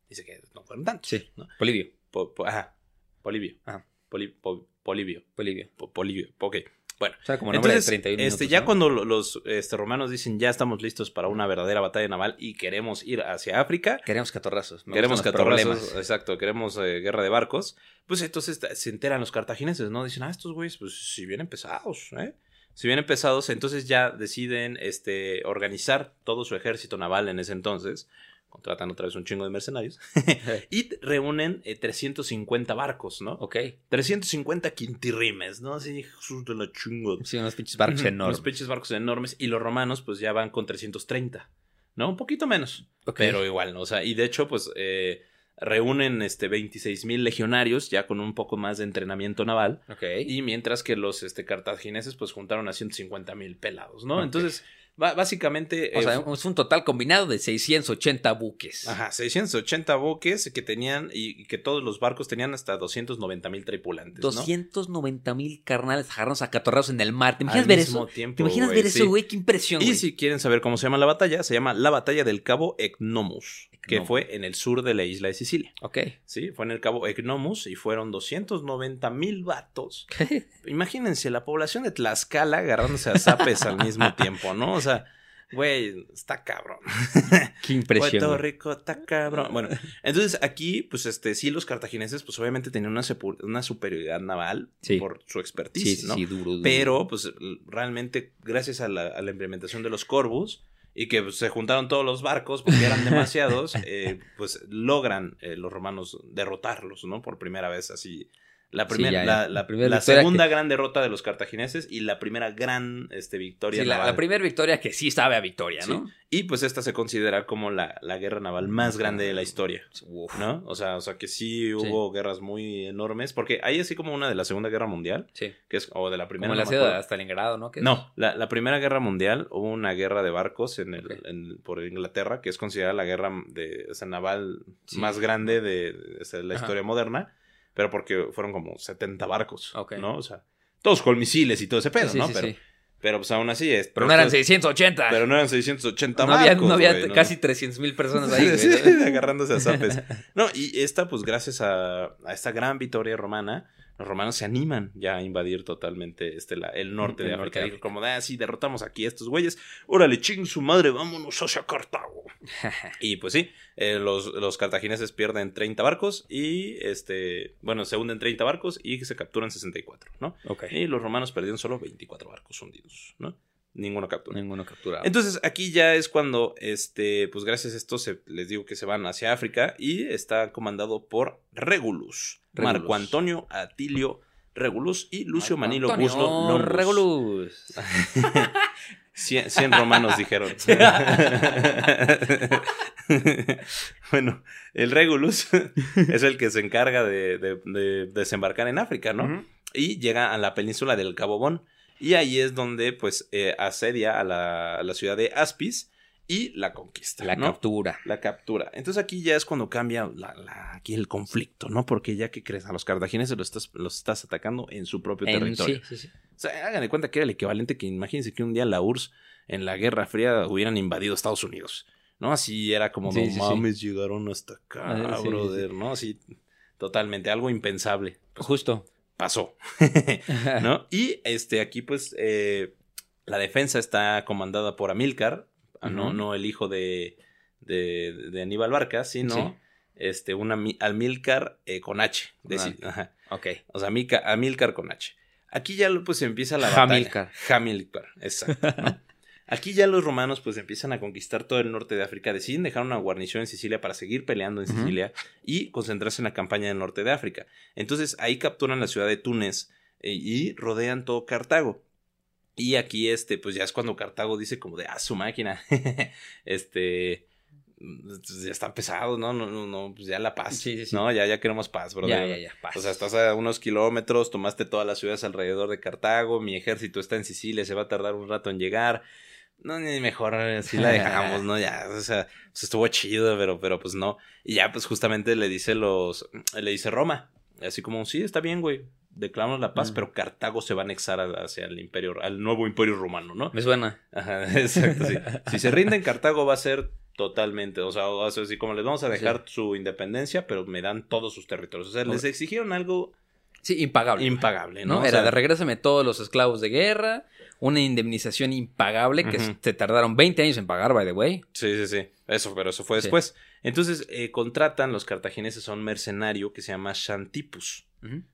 dice que no fueron tantos.
Sí.
¿no?
Polivio.
Po- po- ajá, Polibio.
Ajá.
Poli- po- Polibio.
Polivio.
Po- Polibio. Ok. Bueno.
O sea, como nombre
Entonces,
de 31
este, ya
¿no?
cuando lo- los este, romanos dicen ya estamos listos para una verdadera batalla naval y queremos ir hacia África,
Queremos catorrazos.
queremos catorrazos,
problemas.
exacto, queremos eh, guerra de barcos, pues entonces se enteran los cartagineses, ¿no? Dicen, ah, estos güeyes, pues si vienen pesados, ¿eh? Si vienen pesados, entonces ya deciden este, organizar todo su ejército naval en ese entonces, contratan otra vez un chingo de mercenarios, y reúnen eh, 350 barcos, ¿no?
ok.
350 quintirrimes, ¿no? Así, Jesús de la chingo.
Sí, unos pinches barcos enormes.
Unos pinches barcos enormes, y los romanos pues ya van con 330, ¿no? Un poquito menos.
Ok.
Pero igual, ¿no? O sea, y de hecho, pues eh, reúnen este 26 mil legionarios ya con un poco más de entrenamiento naval.
Ok.
Y mientras que los este, cartagineses, pues juntaron a 150 mil pelados, ¿no? Entonces, básicamente.
o
eh,
sea,
fu-
es un total combinado de 680 buques.
Ajá, 680 buques que tenían y, que todos los barcos tenían hasta 290 mil tripulantes. ¿no?
290 mil carnales agarrados acatorrados en el mar. ¿Te imaginas
Al
ver
mismo
eso?
tiempo,
¿Te imaginas ver
sí.
eso, güey? Qué impresión,
Y si quieren saber cómo se llama la batalla, se llama la batalla del cabo Ecnomus, que fue en el sur de la isla de Sicilia.
Ok.
Sí, fue en el cabo Ecnomus y fueron 290 mil vatos. Imagínense la población de Tlaxcala agarrándose a zapes al mismo tiempo, ¿no? O sea, güey, está cabrón.
Qué impresión.
Puerto. Rico está cabrón. Bueno, entonces aquí, pues este, sí, los cartagineses, pues obviamente tenían una, una superioridad naval
Sí.
por su expertise,
Sí,
¿no?
sí, duro, duro.
Pero, pues, realmente, gracias a la, a la implementación de los Corvus y que se juntaron todos los barcos porque eran demasiados, eh, pues logran eh, los romanos derrotarlos, ¿no? Por primera vez así. La,
Sí,
primer-
ya,
la,
ya.
la-
La primera
la segunda gran derrota de los cartagineses y la primera gran este, victoria
Sí, la,
naval.
la primera victoria que sí sabe a victoria,
Sí.
¿no?
Y pues esta se considera como la, la guerra naval más grande de la historia.
Uf.
¿No? O sea, o sea que sí hubo guerras muy enormes. Porque hay así como una de la Segunda Guerra Mundial,
Sí.
que es, o de la primera.
Como
no
la ciudad de Stalingrado, ¿no?
No, la, la Primera Guerra Mundial hubo una guerra de barcos en el, en- por Inglaterra, que es considerada la guerra de, o sea, naval más grande de, la
Ajá.
historia moderna, pero porque fueron como 70 barcos,
Ok.
¿no? O sea, todos con misiles y todo ese pedo,
Sí,
¿no?
sí,
pero,
sí.
pero pues aún así es.
Pero no eran
estos-
680.
Pero no eran 680
no había,
barcos,
no había casi 300 mil personas ahí,
agarrándose a zapes. No, y esta, pues gracias a, a esta gran victoria romana, los romanos se animan ya a invadir totalmente este, la- el norte
El
de África. Dijo como, ah, sí, derrotamos aquí a estos güeyes. Órale, ching su madre, vámonos hacia Cartago. y pues sí, eh, los, los cartagineses pierden 30 barcos y, este, bueno, se hunden 30 barcos y se capturan 64, ¿no?
ok.
Y los romanos perdieron solo 24 barcos hundidos, ¿no? Ninguno capturado.
Ninguno capturado.
Entonces aquí ya es cuando, este, pues gracias a esto se, les digo que se van hacia África y está comandado por Regulus,
Regulus.
Marco Antonio Atilio Regulus y Lucio
Marco
Manilo
Antonio
Buslo Longus.
Regulus.
100, 100 romanos dijeron. bueno, el Regulus es el que se encarga de, de- de desembarcar en África, ¿no? Y llega a la península del Cabo Bon. Y ahí es donde pues eh, asedia a la, a la ciudad de Aspis y la conquista.
La
¿no?
captura.
La captura. Entonces aquí ya es cuando cambia la- la- aquí el conflicto, ¿no? Porque ya que crees a los cartagineses los estás, los estás atacando en su propio
En-
territorio.
sí, sí, sí.
O sea, hagan de cuenta que era el equivalente que imagínense que un día la URSS en la Guerra Fría hubieran invadido Estados Unidos. ¿No? Así era como, no mames, llegaron hasta acá,
Ah,
brother, ¿no? Así, totalmente, algo impensable.
Justo.
Pasó. ¿no? Y este, aquí, pues, eh, la defensa está comandada por Amílcar, ah, no, no el hijo de, de, de Aníbal Barca, sino
Sí.
este, un Ami- Amílcar eh, con H. de-
Ah.
ajá.
ok.
O sea, Amica- Amílcar con H. Aquí ya pues empieza la batalla.
Hamilcar.
Hamilcar, exacto. ¿no? Aquí ya los romanos pues empiezan a conquistar todo el norte de África, deciden dejar una guarnición en Sicilia para seguir peleando en. Sicilia y concentrarse en la campaña del norte de África. Entonces ahí capturan la ciudad de Túnez eh, y rodean todo Cartago. Y aquí este pues ya es cuando Cartago dice como de ah su máquina. este ya están pesados, ¿no? No, no, no, pues ya la paz.
Sí, sí, sí.
No, ya, ya queremos paz, bro.
Ya, ya, ya. paz.
O sea, estás a unos kilómetros, tomaste todas las ciudades alrededor de Cartago, mi ejército está en Sicilia, se va a tardar un rato en llegar. No, ni mejor así la dejamos, ¿no? Ya, o sea, pues estuvo chido, pero, pero pues no. Y ya, pues justamente le dice los, le dice Roma, así como, sí, está bien, güey, declaramos la paz,
Mm.
pero Cartago se va a anexar hacia el imperio, al nuevo imperio romano, ¿no?
Me suena.
Ajá, exacto, sí. Si se rinden, Cartago va a ser totalmente, o sea, va a ser así como les vamos a dejar su independencia, pero me dan todos sus territorios. O sea, les exigieron algo
Sí, impagable.
impagable, ¿no?
¿no?
O
Era
sea,
de regrésame todos los esclavos de guerra, una indemnización impagable que se tardaron 20 años en pagar, by the way.
Sí, sí, sí. Eso, pero eso fue
Sí.
después. Entonces, eh, contratan los cartagineses a un mercenario que se llama Xantipus,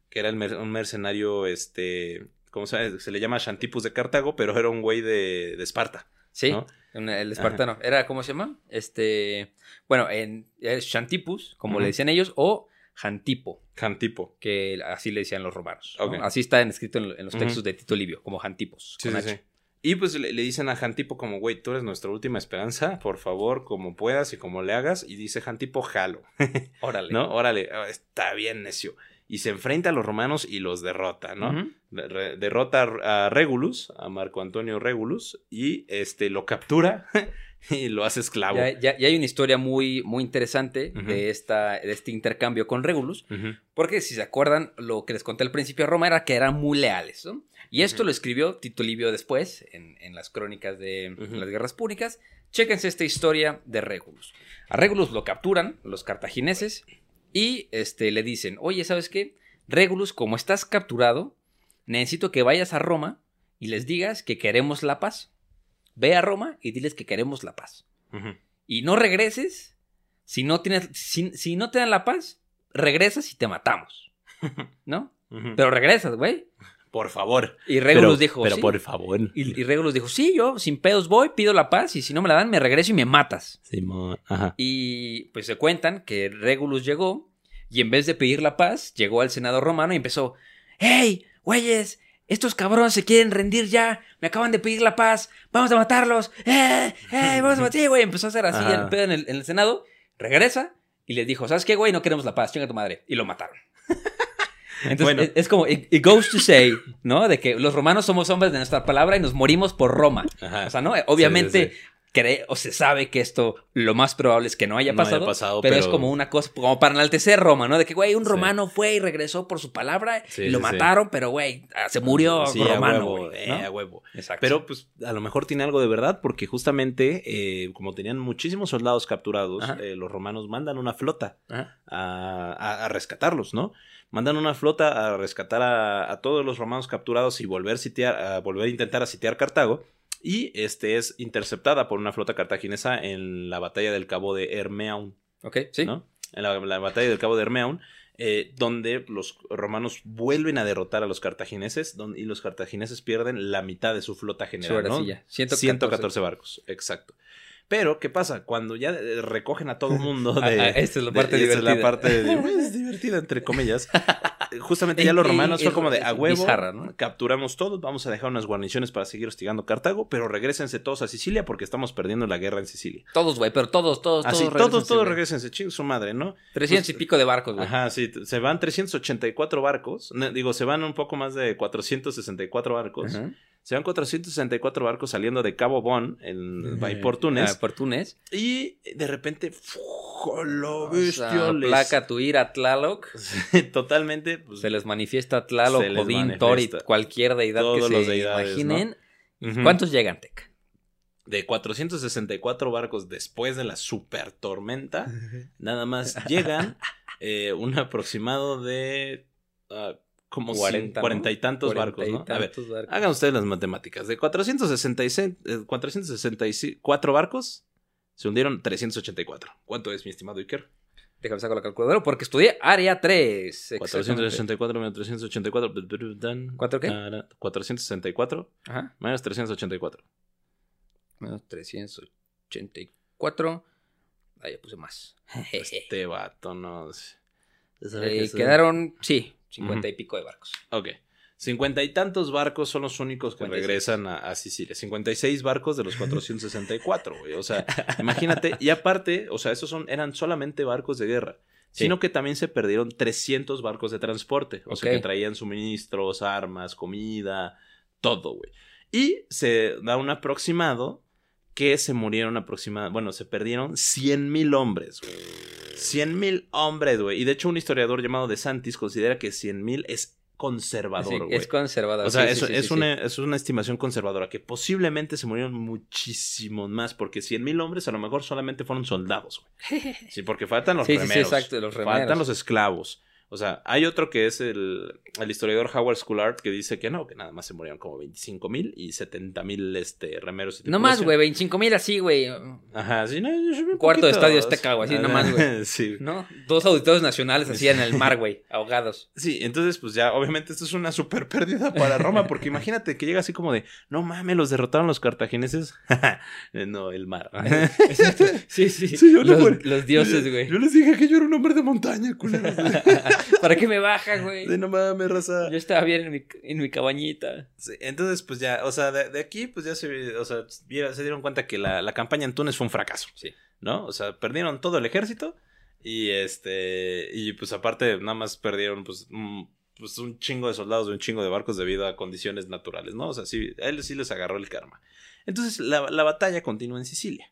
que era el mer- un mercenario, este, ¿cómo se llama? Se le llama Xantipus de Cartago, pero era un güey de, de Esparta.
Sí, el espartano. Era, ¿cómo se llama? Este, bueno, en es Xantipus, como le decían ellos, o Jantipo,
Jantipo.
que así le decían los romanos. Así está escrito en, en los textos de Tito Livio, como Jantipos.
Sí, sí, sí. Y pues le, le dicen a Jantipo como, güey, tú eres nuestra última esperanza, por favor, como puedas y como le hagas. Y dice Jantipo, jalo.
Órale.
¿No? Órale, ah, está bien, necio. Y se enfrenta a los romanos y los derrota, ¿no? De- derrota a a Regulus, a Marco Antonio Regulus, y este lo captura y lo hace esclavo.
Ya, ya- ya hay una historia muy, muy interesante
Ujú.
de, esta, de este intercambio con Regulus.
Ujú.
Porque si se acuerdan, lo que les conté al principio de Roma era que eran muy leales. ¿no? Y esto
Ujú.
lo escribió Tito Livio después, en, en las crónicas de las guerras púnicas. Chéquense esta historia de Regulus. A Regulus lo capturan los cartagineses y este, le dicen, oye, ¿sabes qué? Regulus, como estás capturado, necesito que vayas a Roma y les digas que queremos la paz. Ve a Roma y diles que queremos la paz. Y no regreses si no, tienes, si, si no te dan la paz, regresas y te matamos. ¿No? Pero regresas, güey.
por favor.
Y Regulus
pero,
dijo,
pero
"Sí".
por favor.
Y, y Regulus dijo, sí, yo sin pedos voy, pido la paz y si no me la dan me regreso y me matas.
Simón, ajá.
Y pues se cuentan que Regulus llegó y en vez de pedir la paz, llegó al Senado romano y empezó, ¡Hey, güeyes! Estos cabrones se quieren rendir ya, me acaban de pedir la paz, vamos a matarlos, ¡eh! ¡eh! Vamos a matar, Sí, güey. Empezó a hacer así el pedo en el, en el Senado, regresa y les dijo, ¿sabes qué, güey? No queremos la paz, chinga tu madre. Y lo mataron. Entonces,
Bueno.
es, es como, it, it goes to say, ¿no? De que los romanos somos hombres de nuestra palabra y nos morimos por Roma.
Ajá.
O sea, ¿no? Obviamente
Sí, sí,
cree o se sabe que esto lo más probable es que no haya
No haya
pasado,
pasado,
pero, es como una cosa, como para enaltecer Roma, ¿no? De que, güey, un
Sí.
romano fue y regresó por su palabra
Sí,
y lo
sí,
mataron, pero, güey, ah, se murió
Sí, a
romano,
huevo, eh, a huevo.
Exacto.
Pero pues a lo mejor tiene algo de verdad porque justamente eh, como tenían muchísimos soldados capturados, eh, los romanos mandan una flota a- a rescatarlos, ¿no? Mandan una flota a rescatar a, a todos los romanos capturados y volver, sitiar, a volver a intentar a sitiar Cartago. Y este es interceptada por una flota cartaginesa en la batalla del cabo de Hermeaun,
Ok, sí.
¿no? En la, la batalla del cabo de Hermeaun, eh, donde los romanos vuelven a derrotar a los cartagineses y los cartagineses pierden la mitad de su flota general, ¿no?
aracilla. 114.
114 barcos, exacto. Pero, ¿qué pasa? Cuando ya eh, recogen a todo el mundo de...
Ah, ah, esta es la
de-
parte
esta es la
divertida.
parte de- pues, divertida, entre comillas. Justamente ya los romanos fue como de, a huevo,
bizarra, ¿no?
capturamos todos, vamos a dejar unas guarniciones para seguir hostigando Cartago, pero regresense todos a Sicilia porque estamos perdiendo la guerra en Sicilia.
Todos, güey, pero todos, todos,
Así,
todos.
todos, todos
güey.
regresense, ching su madre, ¿no?
300 y pico de barcos, güey.
Ajá, sí, se van 384 barcos, digo, se van un poco más de 464 barcos,
Ajá.
Se van 464 barcos saliendo de Cabo Bon, en Bahía por Túnez,
por Túnez.
y de repente, lo bestia, les-
placa tu Tlaloc.
totalmente, pues,
Se les manifiesta Tlaloc, Odín,
manifiesta.
cualquier deidad
Todos
que
los
se
deidades,
imaginen.
ujú.
¿Cuántos llegan, Teca?
de 464 barcos después de la super tormenta, nada más llegan eh, un aproximado de ah, como
40,
40,
¿no?
y tantos
Cuarenta
barcos,
y
¿no? A ver,
tantos barcos.
hagan ustedes las matemáticas. De 466, eh, 464 barcos, se hundieron 384. ¿Cuánto es, mi estimado Iker?
Déjame sacar la calculadora porque estudié área 3.
464 menos 384. dan-
¿Cuatro qué?
cara- 464
Ajá.
menos 384.
Menos 384. Ahí ya puse más.
Este vato, no. sé.
Eh, quedaron, sí, 50 y pico de barcos.
Ok. Cincuenta y tantos barcos son los únicos que
56.
regresan a, a Sicilia. 56 barcos de los 464, güey. O sea, imagínate. Y aparte, o sea, esos son, eran solamente barcos de guerra.
Sí.
Sino que también se perdieron 300 barcos de transporte. O sea, que traían suministros, armas, comida, todo, güey. Y se da un aproximado que se murieron aproximadamente, bueno, se perdieron 100 mil hombres, güey. 100 mil hombres, güey. Y de hecho un historiador llamado De Santis considera que 100 mil es conservador,
Sí,
güey.
es conservador.
O sea,
sí,
es,
sí,
es una, es una estimación conservadora, que posiblemente se murieron muchísimos más, porque 100 mil hombres a lo mejor solamente fueron soldados, güey. Sí, porque faltan los remeros.
exacto, los remeros.
Faltan los esclavos. O sea, hay otro que es el, el historiador Howard Scullard que dice que no, que nada más se murieron como 25 mil y 70 mil este, remeros. y
No más, güey, 25 mil así, güey.
Ajá, sí, no, yo-
Cuarto de estadio Azteca, güey, así nomás, güey.
Sí.
¿No? Dos auditorios nacionales así en el mar, güey, ahogados.
Sí, entonces pues ya obviamente esto es una super pérdida para Roma porque imagínate que llega así como de, no mames, los derrotaron los cartagineses. no, el mar.
Sí, sí.
Sí, yo
los,
pon-
los dioses, güey.
Yo les dije que yo era un hombre de montaña, culeros.
¿Para qué me baja, güey?
de no mames, raza.
Yo estaba bien en mi, en mi cabañita.
Sí, entonces, pues ya, o sea, de, de aquí, pues ya se, o sea, viera- se dieron cuenta que la, la campaña en Túnez fue un fracaso.
Sí.
¿No? O sea, perdieron todo el ejército y este, y pues aparte nada más perdieron pues un, pues un chingo de soldados y un chingo de barcos debido a condiciones naturales, ¿no? O sea, sí, a él sí les agarró el karma. Entonces, la, la batalla continúa en Sicilia.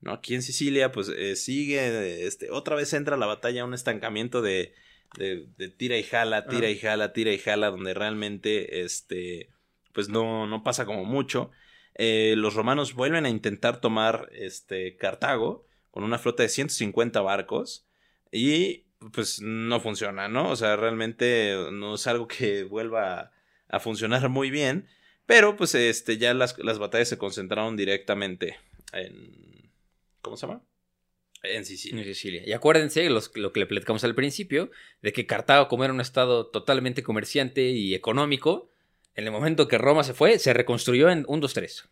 ¿No? Aquí en Sicilia, pues eh, sigue, este, otra vez entra la batalla a un estancamiento de, de, de tira y jala, tira
Ah.
y jala, tira y jala, donde realmente, este, pues no, no pasa como mucho. Eh, los romanos vuelven a intentar tomar, este, Cartago con una flota de 150 barcos y pues no funciona, ¿no? O sea, realmente no es algo que vuelva a, a funcionar muy bien, pero pues este, ya las, las batallas se concentraron directamente en... ¿Cómo se llama? En Sicilia.
En Sicilia. Y acuérdense los, lo que le platicamos al principio, de que Cartago, como era un estado totalmente comerciante y económico, en el momento que Roma se fue, se reconstruyó en 1, 2, 3.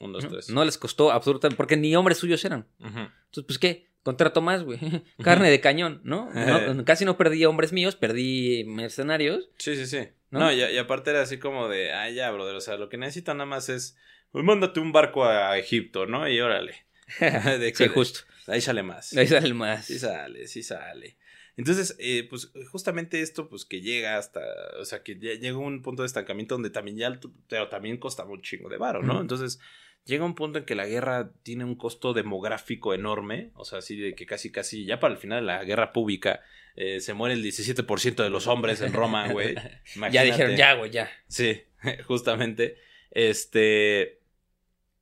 Un, dos, tres.
No les costó absolutamente, porque ni hombres suyos eran. Entonces, pues, ¿qué? Contrato más, güey. Carne de cañón, ¿no? No, Casi no perdí hombres míos, perdí mercenarios.
Sí, sí, sí.
¿No?
No, y, y aparte era así como de, ah, ya, brother, o sea, lo que necesitan nada más es, pues mándate un barco a Egipto, ¿no? Y órale. De
sí, justo.
Ahí sale más.
Ahí sale más.
Sí sale, sí sale. Entonces, eh, pues justamente esto, pues que llega hasta, o sea, que ya llega un punto de estancamiento donde también ya, pero también costaba un chingo de varo, ¿no? Entonces, llega un punto en que la guerra tiene un costo demográfico enorme, o sea, así de que casi, casi, ya para el final de la guerra pública, eh, se muere el 17% de los hombres en Roma, güey.
Ya dijeron, ya, güey, ya.
Sí, justamente. Este.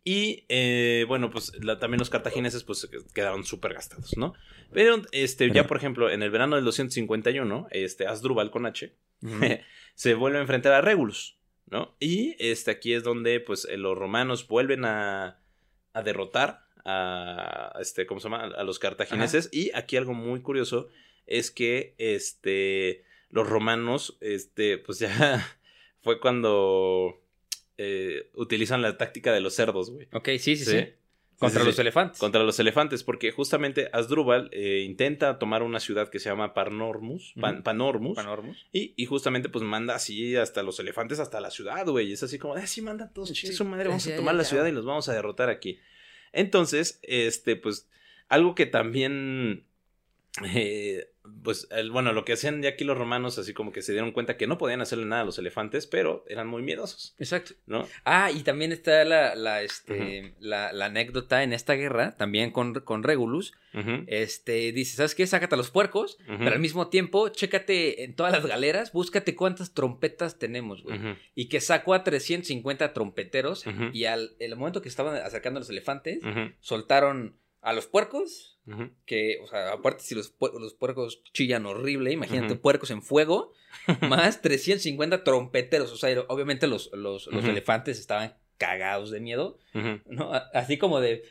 Y eh, bueno, pues la- también los cartagineses pues quedaron súper gastados, ¿no? Pero este, ya por ejemplo, en el verano del 251, este, Asdrúbal con H, se vuelve a enfrentar a Regulus, ¿no? Y este, aquí es donde pues eh, los romanos vuelven a, a derrotar a, este, ¿cómo se llama? A los cartagineses. Y aquí algo muy curioso es que este, los romanos, este, pues ya fue cuando eh, utilizan la táctica de los cerdos, güey.
Ok, sí, sí, sí.
Sí.
Contra
Sí,
los
sí.
elefantes.
Contra los elefantes, porque justamente Asdrúbal eh, intenta tomar una ciudad que se llama Pan-
Ujú.
Panormus,
Panormus.
y, y justamente pues manda así hasta los elefantes hasta la ciudad, güey. Es así como, ah, sí, manda todos, chingue su madre, vamos a tomar la ciudad y los vamos a derrotar aquí. Entonces, este, pues, algo que también eh, pues el- bueno, lo que hacían ya aquí los romanos, así como que se dieron cuenta que no podían hacerle nada a los elefantes, pero eran muy miedosos,
Exacto.
¿no?
Ah, y también está la, la, este, la, la anécdota en esta guerra, también con, con Regulus. Este, dice, ¿sabes qué? Sácate a los puercos, pero al mismo tiempo, chécate en todas las galeras, búscate cuántas trompetas tenemos, güey. Y que sacó a 350 trompeteros y al el momento que estaban acercando a los elefantes, soltaron a los puercos, que, o sea, aparte si los, los puercos chillan horrible, imagínate puercos en fuego, más 350 trompeteros, o sea, obviamente los, los, elefantes estaban cagados de miedo. ¿no? Así como de,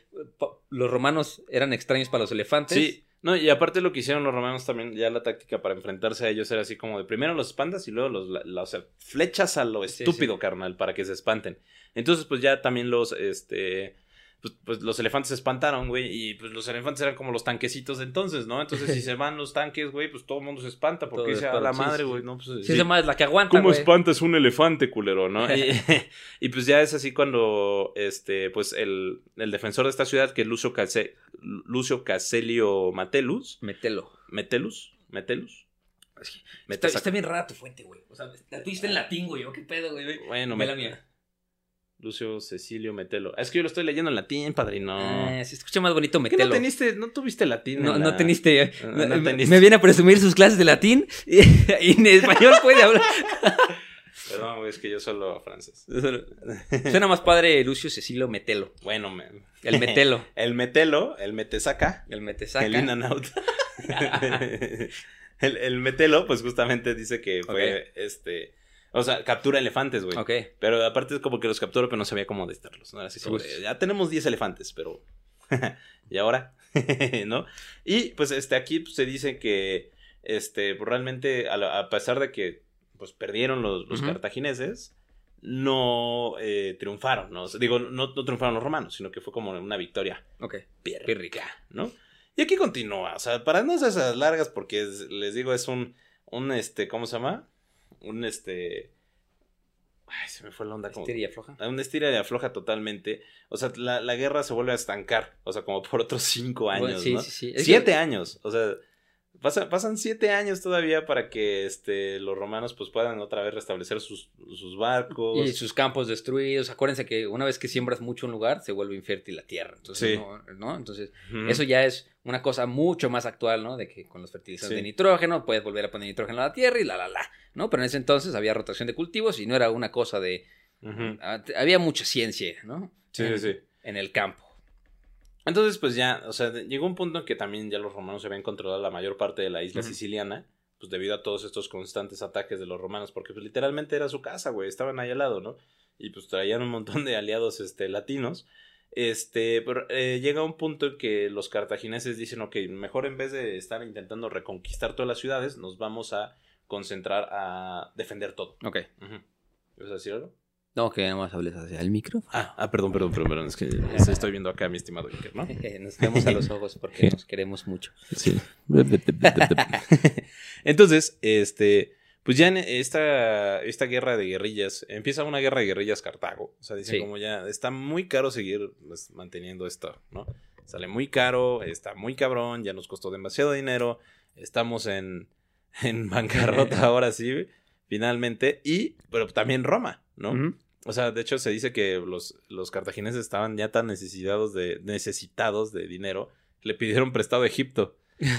los romanos eran extraños para los elefantes.
Sí, no, y aparte lo que hicieron los romanos también, ya la táctica para enfrentarse a ellos era así como de primero los espantas y luego los, la- la- o sea, flechas a lo
Sí,
estúpido,
sí.
carnal, para que se espanten. Entonces, pues ya también los, este, pues, pues los elefantes se espantaron, güey, y pues los elefantes eran como los tanquecitos de entonces, ¿no? Entonces, si se van los tanques, güey, pues todo el mundo se espanta, porque
espanta,
la madre, güey, no, pues...
Sí,
sí.
esa madre es la que aguanta,
¿Cómo
güey.
espantas un elefante, culero, no? Y, y, pues ya es así cuando, este, pues el, el defensor de esta ciudad, que es Lucio, Case- Lucio Caselio Matelus,
Metelo.
Metelus, Metelus.
Está, está bien rara tu fuente, güey. O sea, la tuya está en latín, güey. ¿o ¿Qué pedo, güey?
Bueno,
Ve la mía.
Lucio Cecilio Metelo. Es que yo lo estoy leyendo en latín, padrino.
Ah, se escucha más bonito
¿Qué
metelo.
no teniste, no tuviste latín?
No, no
la-
teniste.
No, no
me-
teniste.
Me viene a presumir sus clases de latín y, y en español puede hablar.
Perdón, es que yo solo francés.
Suena más padre Lucio Cecilio Metelo.
Bueno, me-
El Metelo.
el Metelo, el Metesaca,
El Metesaca.
el In and Out. el, el Metelo, pues justamente dice que fue, este, o sea, captura elefantes, güey.
Ok.
Pero aparte es como que los capturó, pero no sabía cómo desterrarlos. ¿no? Era así
Sí,
como de, ya tenemos 10 elefantes, pero. ¿Y ahora? ¿No? Y pues este, aquí pues, se dice que este, pues, realmente, a, la- a pesar de que pues, perdieron los, cartagineses, no eh, triunfaron. ¿no? O sea, digo, no, no triunfaron los romanos, sino que fue como una victoria
Ok.
pírrica, ¿no? Y aquí continúa, o sea, para no hacer esas largas, porque es- les digo, es un, un, este, ¿cómo se llama? Un, este, ay, se me fue la onda. como-
Estiria floja.
un estira de afloja totalmente. O sea, la, la guerra se vuelve a estancar. O sea, como por otros cinco años,
Bueno, sí,
¿no?
sí, sí. Es
Siete
que-
años. O sea, pasa- pasan siete años todavía para que este, los romanos pues puedan otra vez restablecer sus, sus barcos.
Y sus campos destruidos. Acuérdense que una vez que siembras mucho un lugar, se vuelve infértil la tierra. Entonces,
Sí.
no, ¿no? Entonces, eso ya es una cosa mucho más actual, ¿no? De que con los fertilizantes
Sí.
de nitrógeno puedes volver a poner nitrógeno a la tierra y la, la, la, ¿no? Pero en ese entonces había rotación de cultivos y no era una cosa de... Había mucha ciencia, ¿no?
Sí,
en,
sí, sí.
En el campo.
Entonces, pues ya, o sea, llegó un punto en que también ya los romanos se habían controlado la mayor parte de la isla siciliana, pues debido a todos estos constantes ataques de los romanos, porque pues literalmente era su casa, güey, estaban ahí al lado, ¿no? Y pues traían un montón de aliados, este, latinos. Este, pero eh, llega un punto en que los cartagineses dicen, ok, mejor en vez de estar intentando reconquistar todas las ciudades, nos vamos a concentrar a defender todo.
Ok.
¿Vas a decir algo?
No, que nada más hables hacia el micro.
Ah, ah, perdón, perdón, perdón, perdón, es que estoy viendo acá a mi estimado Iker, ¿no?
Nos vemos a los ojos porque nos queremos mucho.
Sí. Entonces, este, pues ya en esta, esta guerra de guerrillas, empieza una guerra de guerrillas Cartago. O sea, dicen
Sí.
como ya está muy caro seguir pues, manteniendo esto, ¿no? Sale muy caro, está muy cabrón, ya nos costó demasiado dinero, estamos en, en bancarrota ahora sí, finalmente, y, pero también Roma, ¿no?
Ujú.
O sea, de hecho se dice que los, los cartagineses estaban ya tan necesitados de, necesitados de dinero, le pidieron prestado a Egipto.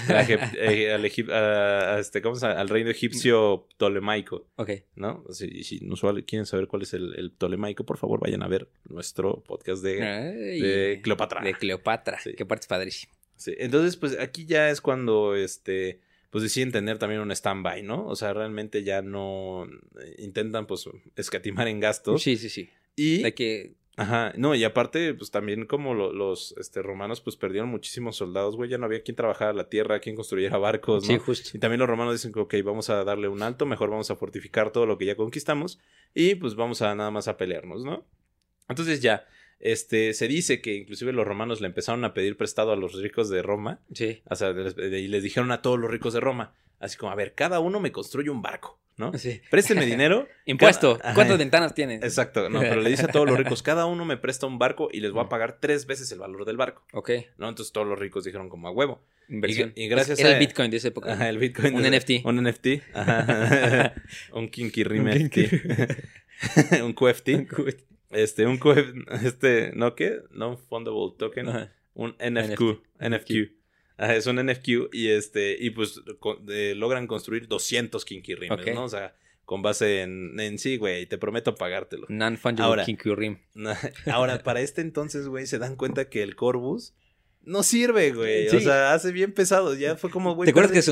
a eh, al, Egip- a- a este, ¿cómo se al reino egipcio ptolemaico,
Ok.
¿no? Y si no quieren saber cuál es el, el ptolemaico, por favor vayan a ver nuestro podcast de...
Ay,
de Cleopatra.
De Cleopatra.
Sí.
Que parte es padrísimo.
Sí, Entonces, pues aquí ya es cuando, este, pues deciden tener también un stand-by, ¿no? O sea, realmente ya no eh, intentan, pues, escatimar en gastos.
Sí, sí, sí.
Y
De que
Ajá, no, y aparte, pues también como lo- los este, romanos, pues perdieron muchísimos soldados, güey, ya no había quien trabajara la tierra, quien construyera barcos, ¿no?
Sí, justo.
Y también los romanos dicen que, ok, vamos a darle un alto, mejor vamos a fortificar todo lo que ya conquistamos y pues vamos a nada más a pelearnos, ¿no? Entonces ya, este, se dice que inclusive los romanos le empezaron a pedir prestado a los ricos de Roma,
Sí.
o sea, y les dijeron a todos los ricos de Roma, Así como, a ver, cada uno me construye un barco, ¿no?
Sí.
Préstenme dinero.
Impuesto.
Cada-
¿Cuántas ventanas tiene?
Exacto, no, pero le dice a todos los ricos, cada uno me presta un barco y les voy a pagar tres veces el valor del barco,
Ok.
¿no? Entonces todos los ricos dijeron como a huevo.
Inversión.
Y- y gracias
Era
a-
el Bitcoin de esa época.
Ajá, el Bitcoin.
Un
de-
NFT.
Un NFT. Ajá. un Kinky Rim NFT. un QFT. Este, un este, ¿no qué? Non-Fundable Token.
Ajá.
Un NFQ. NFQ. Ajá, es un NFQ y este, y pues eh, logran construir 200 Kinky Rimes,
Ok.
¿no? O sea, con base en, en sí, güey, te prometo pagártelo.
Non-fungible
Ahora-
Kinky Rim.
Ahora, para este entonces, güey, se dan cuenta que el Corvus no sirve, güey. O sea, hace bien pesado. Ya fue como, güey.
¿Te acuerdas que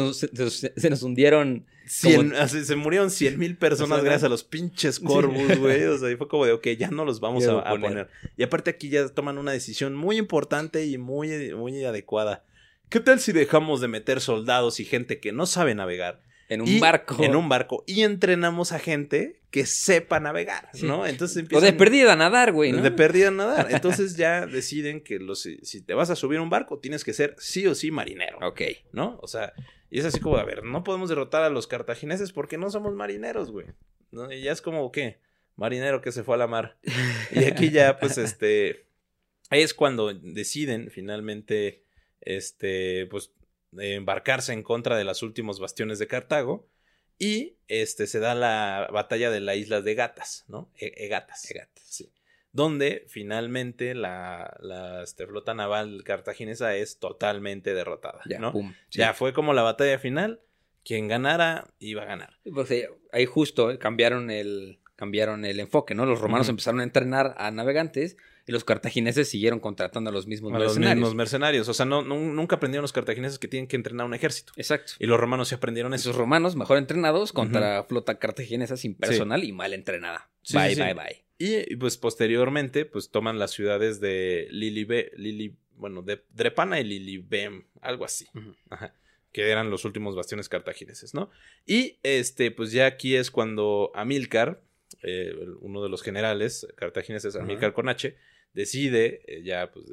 se nos hundieron?
Cien-
como-
así, se murieron 100 mil personas
O sea,
gracias a los pinches Corvus, güey. O sea, y fue como de, ok, ya no los vamos a,
a poner.
Y aparte aquí ya toman una decisión muy importante y muy, muy adecuada. ¿Qué tal si dejamos de meter soldados y gente que no sabe navegar
En un
y-
barco.
en un barco y entrenamos a gente que sepa navegar,
Sí.
¿no? Entonces
O de perdida a nadar, güey, ¿no?
De perdida a nadar. Entonces ya deciden que los, si te vas a subir a un barco, tienes que ser sí o sí marinero.
Ok.
¿no? O sea, y es así como, a ver, no podemos derrotar a los cartagineses porque no somos marineros, güey. ¿No? Y ya es como, ¿qué? Marinero que se fue a la mar. Y aquí ya, pues, este, es cuando deciden finalmente, este, pues, embarcarse en contra de los últimos bastiones de Cartago. Y, este, se da la batalla de la isla de Gatas, ¿no? E- Egatas. Sí. Donde finalmente la, la este, flota naval cartaginesa es totalmente derrotada,
Ya,
¿no?
pum. Sí.
Ya fue como la batalla final. Quien ganara iba a ganar.
Pues, eh, ahí justo eh, cambiaron el, cambiaron el enfoque, ¿no? Los romanos empezaron a entrenar a navegantes y los cartagineses siguieron contratando a los mismos
A los
mercenarios.
mismos mercenarios. O sea, no, nu- nunca aprendieron los cartagineses que tienen que entrenar un ejército.
Exacto.
Y los romanos sí aprendieron eso.
Esos romanos mejor entrenados contra flota cartaginesa sin personal y mal entrenada.
Sí,
bye,
sí.
bye, bye.
Y pues posteriormente, pues toman las ciudades de Lilibe, Lili, bueno, de Drepana y Lilibem, algo así. Ajá. Que eran los últimos bastiones cartagineses, ¿no? Y este, pues ya aquí es cuando Amílcar, eh, uno de los generales cartagineses. Amílcar Conache, decide eh, ya, pues,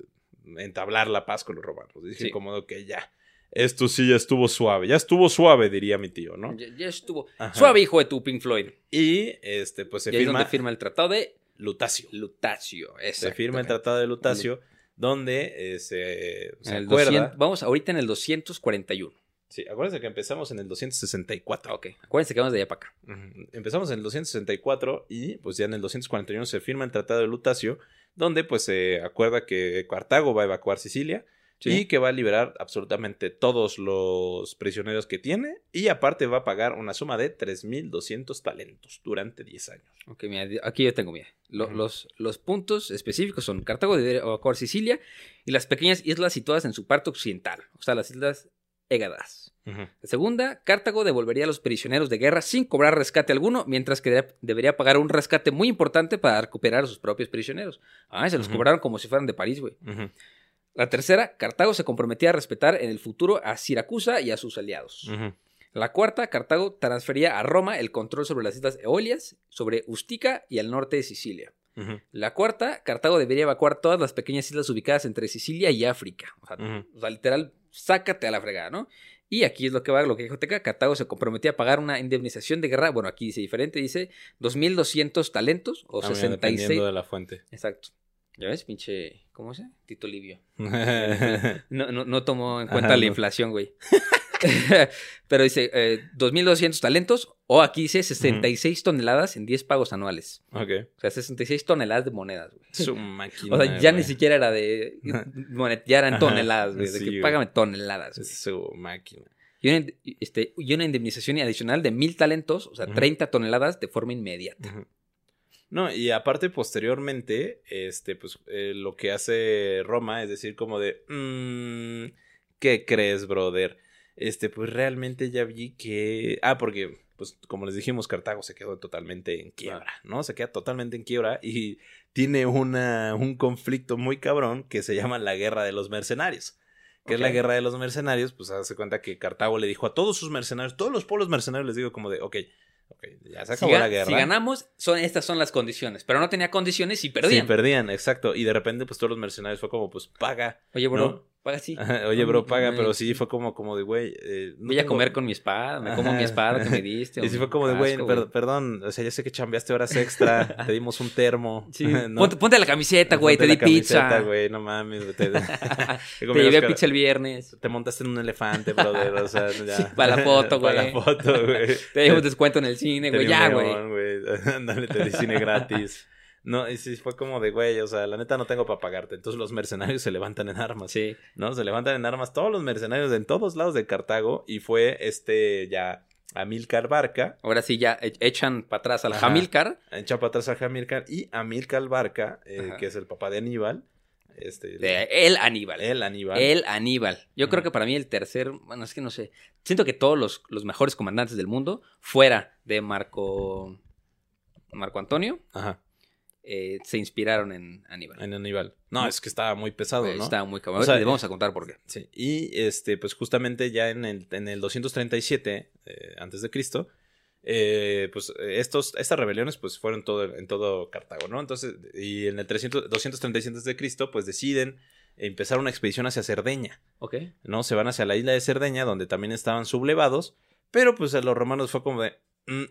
entablar la paz con los romanos. Dije
Sí.
como que ya, esto sí ya estuvo suave, ya estuvo suave, diría mi tío, ¿no?
Ya, ya estuvo.
Ajá.
Suave, hijo de tu Pink Floyd.
Y este, pues se
y ahí es
firma,
donde firma el tratado de
Lutacio.
Lutacio.
Se firma el. Tratado de Lutacio, donde eh, se, acuerda.
200 vamos ahorita en el 241.
Sí, acuérdense que empezamos en el 264.
Ok. Acuérdense que vamos de allá para acá.
Empezamos en el 264 y pues ya en el 241 se firma el Tratado de Lutacio, donde pues se acuerda que Cartago va a evacuar Sicilia
Sí.
y que va a liberar absolutamente todos los prisioneros que tiene y aparte va a pagar una suma de 3.200 talentos durante 10 años.
Ok, mira, aquí yo tengo, mira. Lo-
Ujú.
los, los puntos específicos son Cartago de evacuar Sicilia y las pequeñas islas situadas en su parte occidental, o sea, las islas Égadas. La segunda, Cartago devolvería a los prisioneros de guerra sin cobrar rescate alguno, mientras que de- debería pagar un rescate muy importante para recuperar a sus propios prisioneros. Ah, se los
Ujú.
cobraron como si fueran de París, güey. La tercera, Cartago se comprometía a respetar en el futuro a Siracusa y a sus aliados. La cuarta, Cartago transfería a Roma el control sobre las islas Eolias, sobre Ustica y al norte de Sicilia. La cuarta, Cartago debería evacuar todas las pequeñas islas ubicadas entre Sicilia y África. O sea, o sea, literal, sácate a la fregada, ¿no? Y aquí es lo que va, lo que dijo Teca, Cartago se comprometía a pagar una indemnización de guerra, bueno, aquí dice diferente, dice 2.200 talentos o
Ah, mira,
66...
dependiendo de la fuente.
Exacto. ¿Ya ves, pinche, ¿cómo se? Tito Livio. No, no, no tomó en cuenta
Ajá,
la inflación, güey. Pero dice eh, 2.200 talentos o aquí dice 66 toneladas en 10 pagos anuales.
ok.
O sea, 66 toneladas de monedas, güey.
Su máquina.
O sea, ya ni siquiera era de ya eran
Ajá,
toneladas, güey. De que
güey.
págame toneladas. güey.
Su máquina.
Y una, este, y una indemnización adicional de mil talentos, o sea,
Ujú.
30 toneladas de forma inmediata.
No, y aparte, posteriormente, este, pues, eh, lo que hace Roma es decir, como de, "Mm, ¿qué crees, brother? Este, pues realmente ya vi que. Ah, porque, pues, como les dijimos, Cartago se quedó totalmente en quiebra, ¿no? Se queda totalmente en quiebra y tiene una, un conflicto muy cabrón que se llama la guerra de los mercenarios. Que es la guerra de los mercenarios, pues hace cuenta que Cartago le dijo a todos sus mercenarios, todos los pueblos mercenarios les digo como de, ok, ok, ya se
Si,
acabó
ga-
la guerra.
si ganamos, son, estas son las condiciones. Pero no tenía condiciones y perdían.
Sí, perdían, exacto. Y de repente, pues todos los mercenarios fue como, pues paga.
Oye, bro,
¿no?
Paga sí.
Ajá, Oye, bro, paga, pero sí fue como, como de, güey. eh, no
Voy a comer con mi espada, me como mi espada que me diste.
Y sí fue como de, güey,
casco,
per- perdón, o sea, ya sé que chambeaste horas extra, te dimos un termo.
Sí.
¿no?
Ponte, ponte la camiseta, güey, te
Ponte
di
la camiseta,
pizza.
güey, no mames. güey, Te,
llevé
los
pizza el viernes.
Te montaste en un elefante, brother, o sea, ya.
Sí, para la foto,
Para la
güey.
foto, güey.
Te dimos descuento en el cine, güey. Ya, güey.
güey. Ándale, te di cine gratis. No, y sí fue como de, güey, o sea, la neta no tengo para pagarte. Entonces los mercenarios se levantan en armas.
Sí.
¿no? Se levantan en armas todos los mercenarios en todos lados de Cartago y fue este ya Amílcar Barca,
Ahora sí ya e- echan para atrás al
Ajá.
Hamilcar.
echa para atrás a Amílcar y Amílcar Barca, eh, que es el papá de Aníbal, este,
De el Aníbal.
el Aníbal.
El Aníbal. Yo creo que para mí el tercer, bueno, es que no sé. Siento que todos los, los mejores comandantes del mundo, fuera de Marco, Marco Antonio,
Ajá,
eh, se inspiraron en Aníbal.
en Aníbal. No, es que estaba muy pesado,
Eh,
¿no?
Estaba muy cabrón.
O sea,
vamos a contar por qué.
Sí, y este, pues justamente ya en el, en el 237 eh, antes de Cristo, eh, pues estos, estas rebeliones pues fueron todo, en todo Cartago, ¿no? Entonces, y en el 300, 237 antes de Cristo, pues deciden empezar una expedición hacia Cerdeña,
Ok.
¿no? Se van hacia la isla de Cerdeña, donde también estaban sublevados, pero pues a los romanos fue como de, "Mm, mm,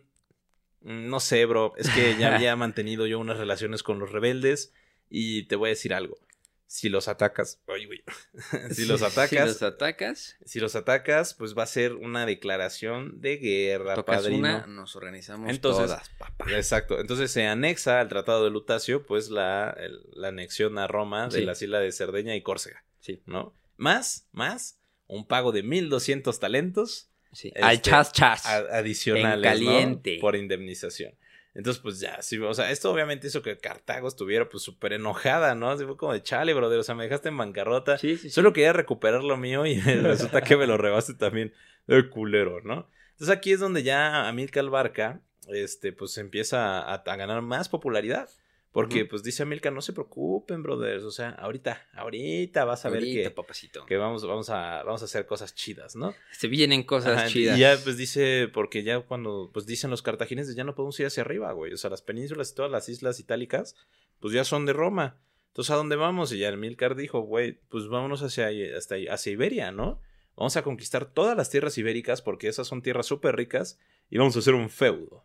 no sé, bro, es que ya había mantenido yo unas relaciones con los rebeldes y te voy a decir algo. Si los atacas, ay, güey, si los atacas,
Si los atacas,
si los atacas, pues va a ser una declaración de guerra,
tocas
padrino.
una, nos organizamos
Entonces-
todas, papá.
Exacto. Entonces se anexa al Tratado de Lutacio, pues la, el- la anexión a Roma de
Sí.
las islas de Cerdeña y Córcega,
Sí,
¿no? Más, más, un pago de 1200 talentos
sí.
Este,
Al chas chas.
a- adicionales,
En
¿no?
caliente.
Por indemnización. Entonces, pues ya, sí, o sea, esto obviamente hizo que Cartago estuviera pues súper enojada, ¿no? Así fue como de chale, brother, o sea, me dejaste en bancarrota.
Sí, sí.
Solo quería recuperar lo mío y resulta que me lo rebaste también. El culero, ¿no? Entonces aquí es donde ya Amílcar Barca, este, pues empieza a, a ganar más popularidad. Porque, pues dice Amílcar, no se preocupen, brothers. O sea, ahorita, ahorita vas a ver que,
papacito.
que vamos, vamos, a, vamos a hacer cosas chidas, ¿no?
Se vienen cosas
Ajá,
chidas.
Y ya, pues dice, porque ya cuando, pues dicen los cartagineses, ya no podemos ir hacia arriba, güey. O sea, las penínsulas y todas las islas itálicas, pues ya son de Roma. Entonces, ¿a dónde vamos? Y ya el Milcar dijo, güey, pues vámonos hacia, hasta hacia Iberia, ¿no? Vamos a conquistar todas las tierras ibéricas porque esas son tierras súper ricas y vamos a hacer un feudo,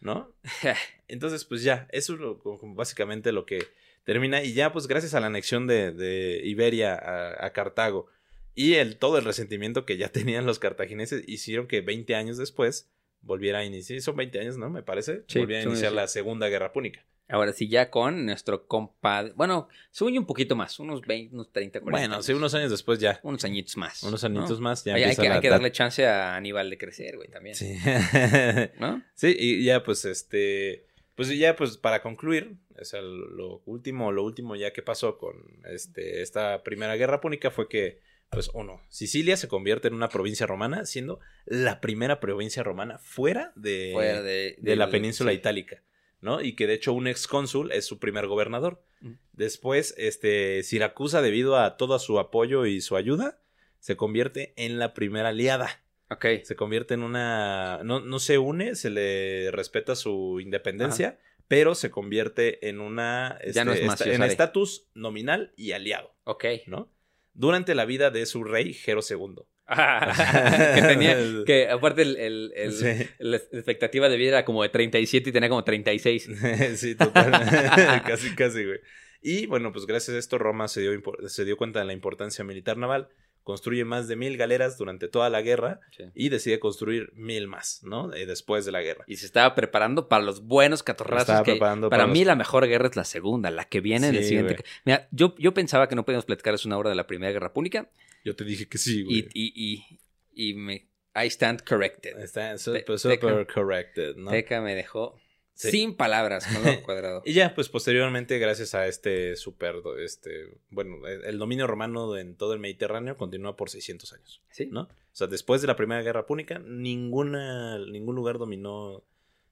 ¿no? Entonces, pues ya, eso es lo- como básicamente lo que termina. Y ya, pues gracias a la anexión de, de Iberia a, a Cartago y el, todo el resentimiento que ya tenían los cartagineses, hicieron que 20 años después volviera a iniciar. Son 20 años, ¿no? Me parece.
Sí,
volviera a iniciar la Segunda Guerra Púnica.
Ahora sí, ya con nuestro compadre. Bueno, yo un poquito más, unos 20, unos 30, 40.
Bueno, sí, unos años después ya.
Unos añitos más.
Unos
¿no?
añitos más ya
Hay, hay que,
la-
hay que
la-
darle chance a Aníbal de crecer, güey, también.
Sí.
¿No?
Sí, y ya pues este, pues ya pues para concluir, o sea, lo último, lo último ya que pasó con este, esta primera guerra púnica fue que, pues uno, Sicilia se convierte en una provincia romana, siendo la primera provincia romana fuera de,
Fuera de,
de la península
sí.
itálica, ¿no? Y que de hecho un excónsul es su primer gobernador.
Mm.
Después, este, Siracusa, debido a todo su apoyo y su ayuda, se convierte en la primera aliada
Ok.
se convierte en una. No, no se une, se le respeta su independencia, pero se convierte en una.
Ya no
este,
es más
esta- en estatus nominal y aliado,
Ok.
¿no? Durante la vida de su rey, Jero II.
que tenía, que aparte el, el- el-
Sí.
la expectativa de vida era como de 37 y tenía como 36.
sí, total. casi, casi, güey. Y bueno, pues gracias a esto, Roma se dio, se dio cuenta de la importancia militar naval, construye más de mil galeras durante toda la guerra
Sí.
y decide construir mil más, ¿no? Eh, después de la guerra.
Y se estaba preparando para los buenos catorrazos.
Estaba
que
preparando
para
para
mí
los-
la mejor guerra es la segunda, la que viene en el
Sí,
siguiente.
güey.
Mira, yo, yo pensaba que no podíamos platicar es una hora de la Primera Guerra Púnica
Yo te dije que sí, güey.
y, y, y, y me... I stand corrected.
Está
Te-
super,
Teca-
super corrected, ¿no?
Teca me dejó
Sí.
sin palabras cuadrado.
Y ya, pues posteriormente, gracias a este super, este, bueno, el el dominio romano en todo el Mediterráneo continúa por 600 años,
¿Sí?
¿no? O sea, después de la Primera Guerra Púnica, ninguna, ningún lugar dominó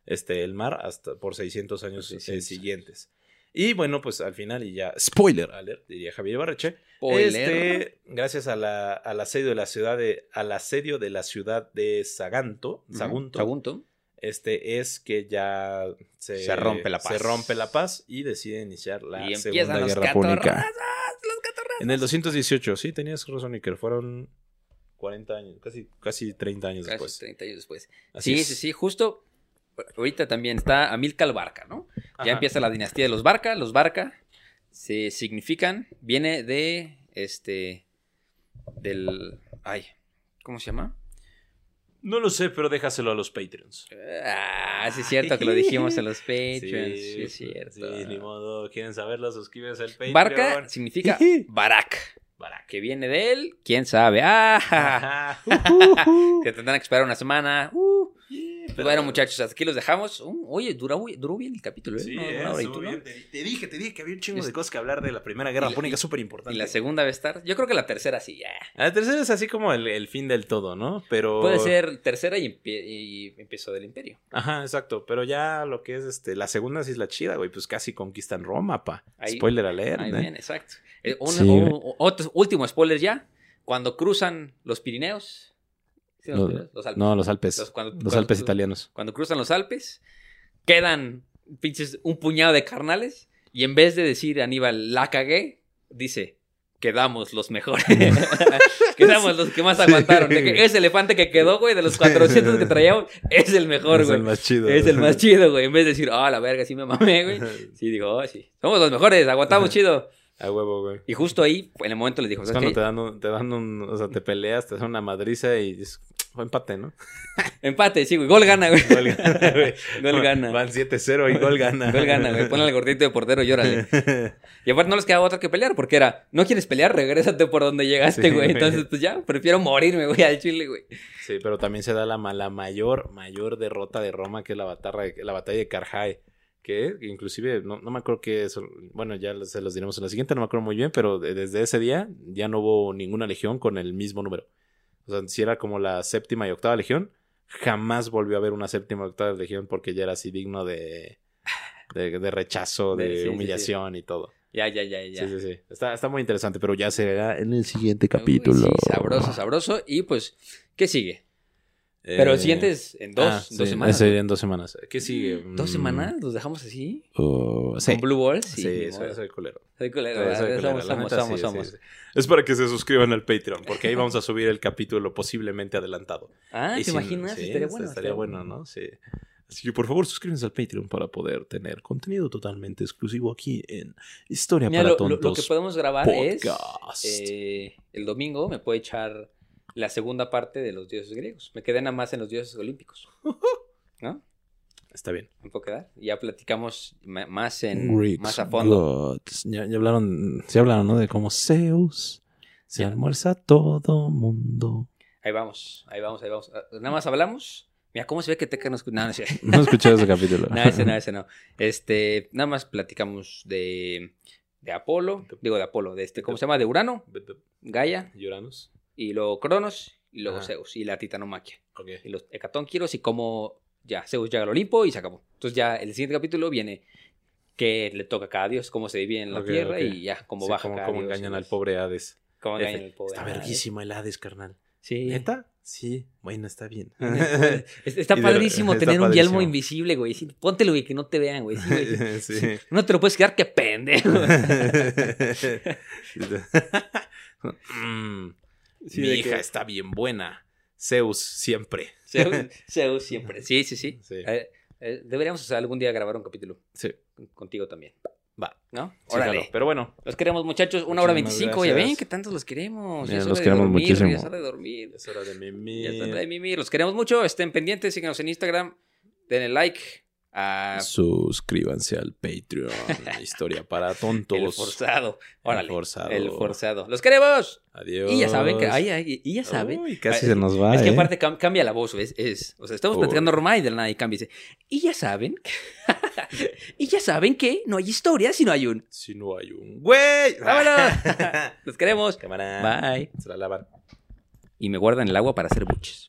este, el mar hasta por 600 años
Por
eh,
600
siguientes. Y bueno, pues al final, y ya, spoiler alert, diría Javier Barreche,
Spoiler.
este, gracias a la, al asedio de la ciudad de, al asedio de la ciudad de Saganto, Sagunto,
Sagunto.
Este es que ya se,
Se rompe la paz.
Se rompe la paz y decide iniciar la
y
Segunda
empiezan los
Guerra Púnica.
los.
En el 218, sí, tenías razón, Iker. Fueron 40 años, casi, casi 30 años
Casi
después.
30 años después.
Así
sí,
es.
sí, sí, justo. Ahorita también está Amilcar Barca, ¿no?
Ajá.
Ya empieza la dinastía de los Barca. Los Barca se significan, viene de este, del, ay, ¿cómo se llama?
No lo sé, pero déjaselo a los Patreons.
Ah, sí es cierto que lo dijimos en los Patreons, sí, es cierto.
Sí, ni modo. ¿Quieren saberlo? Suscríbete al Patreon.
Barca significa Barak,
Barak.
que viene de él, quién sabe. Ah, que tendrán que esperar una semana. Uh.
Pero-
bueno, muchachos, hasta aquí los dejamos. Uh, oye, duró, duró bien el capítulo, ¿eh?
Sí,
Una-
eh,
tú, ¿no?
bien. Te, te dije, te dije que había un chingo de cosas que hablar de la Primera Guerra Púnica, súper importante.
Y la segunda va a estar. Yo creo que la tercera sí, ya.
La tercera es así como el, el fin del todo, ¿no? Pero...
Puede ser tercera y, empie- y empiezo del imperio.
Ajá, exacto. Pero ya lo que es este, la segunda sí es la chida, güey. Pues casi conquistan Roma, pa.
Ahí-
Spoiler alert,
Ahí
¿eh?
bien, exacto. Eh, un-
Sí,
otro- último spoiler ya. Cuando cruzan los Pirineos. ¿Sí, los, Alpes.
No, los Alpes.
Los- cuando-
los
cuando-
Alpes italianos.
Cuando cruzan los Alpes, quedan pinches un puñado de carnales. Y en vez de decir Aníbal, la cagué, dice, quedamos los mejores. quedamos los que más aguantaron. Que ese elefante que quedó, güey, de los 400 que traíamos, es el mejor,
es
güey.
el más chido.
Es el más chido, güey. En vez de decir, ah, la verga, sí me mamé, güey. Sí, digo, oh, sí. Somos los mejores, aguantamos chido.
A huevo, güey.
Y justo ahí, en el momento les dijo,
Es
¿sabes
cuando te dan, un, te dan un... O sea, te peleas, te dan una madriza y dices, fue empate, ¿no?
Empate, sí, güey. Gol gana, güey.
Gol gana, güey.
Gol gana.
Van 7-0 y gol gana.
Gol gana, güey. Ponle al gordito de portero y llórale. Y aparte no les quedaba otra que pelear, porque era, no quieres pelear, regrésate por donde llegaste,
Sí,
güey. Entonces, pues ya, prefiero morirme, güey, al chile, güey.
Sí, pero también se da la, la mayor, mayor derrota de Roma, que es la batalla, la batalla de Carhae. Que inclusive, no, no me acuerdo que eso, bueno, ya se los diremos en la siguiente, no me acuerdo muy bien, pero de- desde ese día ya no hubo ninguna legión con el mismo número. O sea, si era como la séptima y octava legión, jamás volvió a haber una séptima y octava legión porque ya era así digno de, de, de rechazo,
De- sí, sí.
humillación y todo.
Ya, ya, ya, ya.
Sí, sí, sí. Está, está muy interesante, pero ya será en el siguiente
Uy,
capítulo.
sí, sabroso, sabroso. Y pues, ¿qué sigue? Pero el
Eh,
siguiente es en dos,
ah,
dos
sí,
semanas.
en dos semanas. ¿Qué sigue?
¿Dos
Mm,
semanas? ¿Los dejamos así?
uh, sí.
¿Con Blue Balls?
Sí,
ni
soy, soy culero.
Soy culero,
Soy- culero,
Somos, somos,
neta,
somos,
sí,
somos.
sí, sí. Es para que se suscriban al Patreon, porque ahí vamos a subir el capítulo posiblemente adelantado.
Ah, ¿te
sin-
imaginas?
sí,
estaría bueno.
Estaría bueno, ¿no? Sí. Así que por favor suscríbanse al Patreon para poder tener contenido totalmente exclusivo aquí en Historia
Mira,
para
lo, lo- lo
Tontos.
que podemos grabar
podcast.
es eh, el domingo me puedo echar la segunda parte de los dioses griegos. Me quedé nada más en los dioses olímpicos. ¿No?
Está bien.
Me puedo quedar. Ya platicamos más en
Greeks
más a fondo.
gods. Ya, ya hablaron, se hablaron, ¿no? De cómo Zeus se
Ya.
almuerza a todo mundo.
Ahí vamos, ahí vamos, ahí vamos. Ah, Nada más hablamos. Mira, ¿cómo se ve que Teca no escucha? No, no, sé.
No escuchado ese capítulo.
no, ese no, ese no. Este, nada más platicamos de, de Apolo, digo de Apolo, de este, ¿cómo se llama? De Urano, Gaia,
¿Y Uranus?
Y luego Cronos, y luego
Ajá.
Zeus, y la titanomaquia. Y los hecatónquiros y cómo ya Zeus llega al Olimpo y se acabó. Entonces ya el siguiente capítulo viene que le toca a cada dios, cómo se divide en la tierra y ya cómo
Sí,
baja
cómo,
cada
cómo
dios
engañan al pobre Hades.
Cómo engañan al pobre.
Está verguísima el Hades, carnal.
Sí.
¿Neta? Sí. Bueno, está bien.
Es- Está padrísimo
está
tener un yelmo invisible, güey. Sí, póntelo, güey, que no te vean, güey. Sí, güey.
sí.
No te lo puedes quedar, qué pendejo. Sí,
mi hija
que-
está bien buena. Zeus siempre.
Zeus, Zeus siempre. Sí, sí, sí.
Sí.
Eh, eh, deberíamos o sea, algún día grabar un capítulo
Sí.
con- contigo también.
Va.
¿No?
Sí,
Órale.
claro. Pero bueno,
Los queremos, muchachos. Una hora veinticinco. Ya ven que tantos los queremos.
Ya,
Ya es
los
hora de
queremos
dormir,
muchísimo.
Ya es hora de dormir.
es hora de mimir.
Ya es hora de mimir. Los queremos mucho. Estén pendientes. Síguenos en Instagram. Denle like. A
Suscríbanse al Patreon. Historia para tontos.
el forzado. Órale.
El forzado.
El forzado. Los queremos.
Adiós.
Y ya saben que. ay, ay, y ya saben.
Uy, casi
Ah,
se nos va.
Es que
¿eh?
aparte cam- cambia la voz, ¿ves? Es, o sea, estamos
Uy.
platicando normal y de la nada y cambia. y Dice, y ya saben. y ya saben que no hay historia si no hay un.
Si no hay un güey.
¡Vámonos! Los queremos.
Cámara.
Bye.
Se la lavan.
Y me guardan el agua para hacer buches.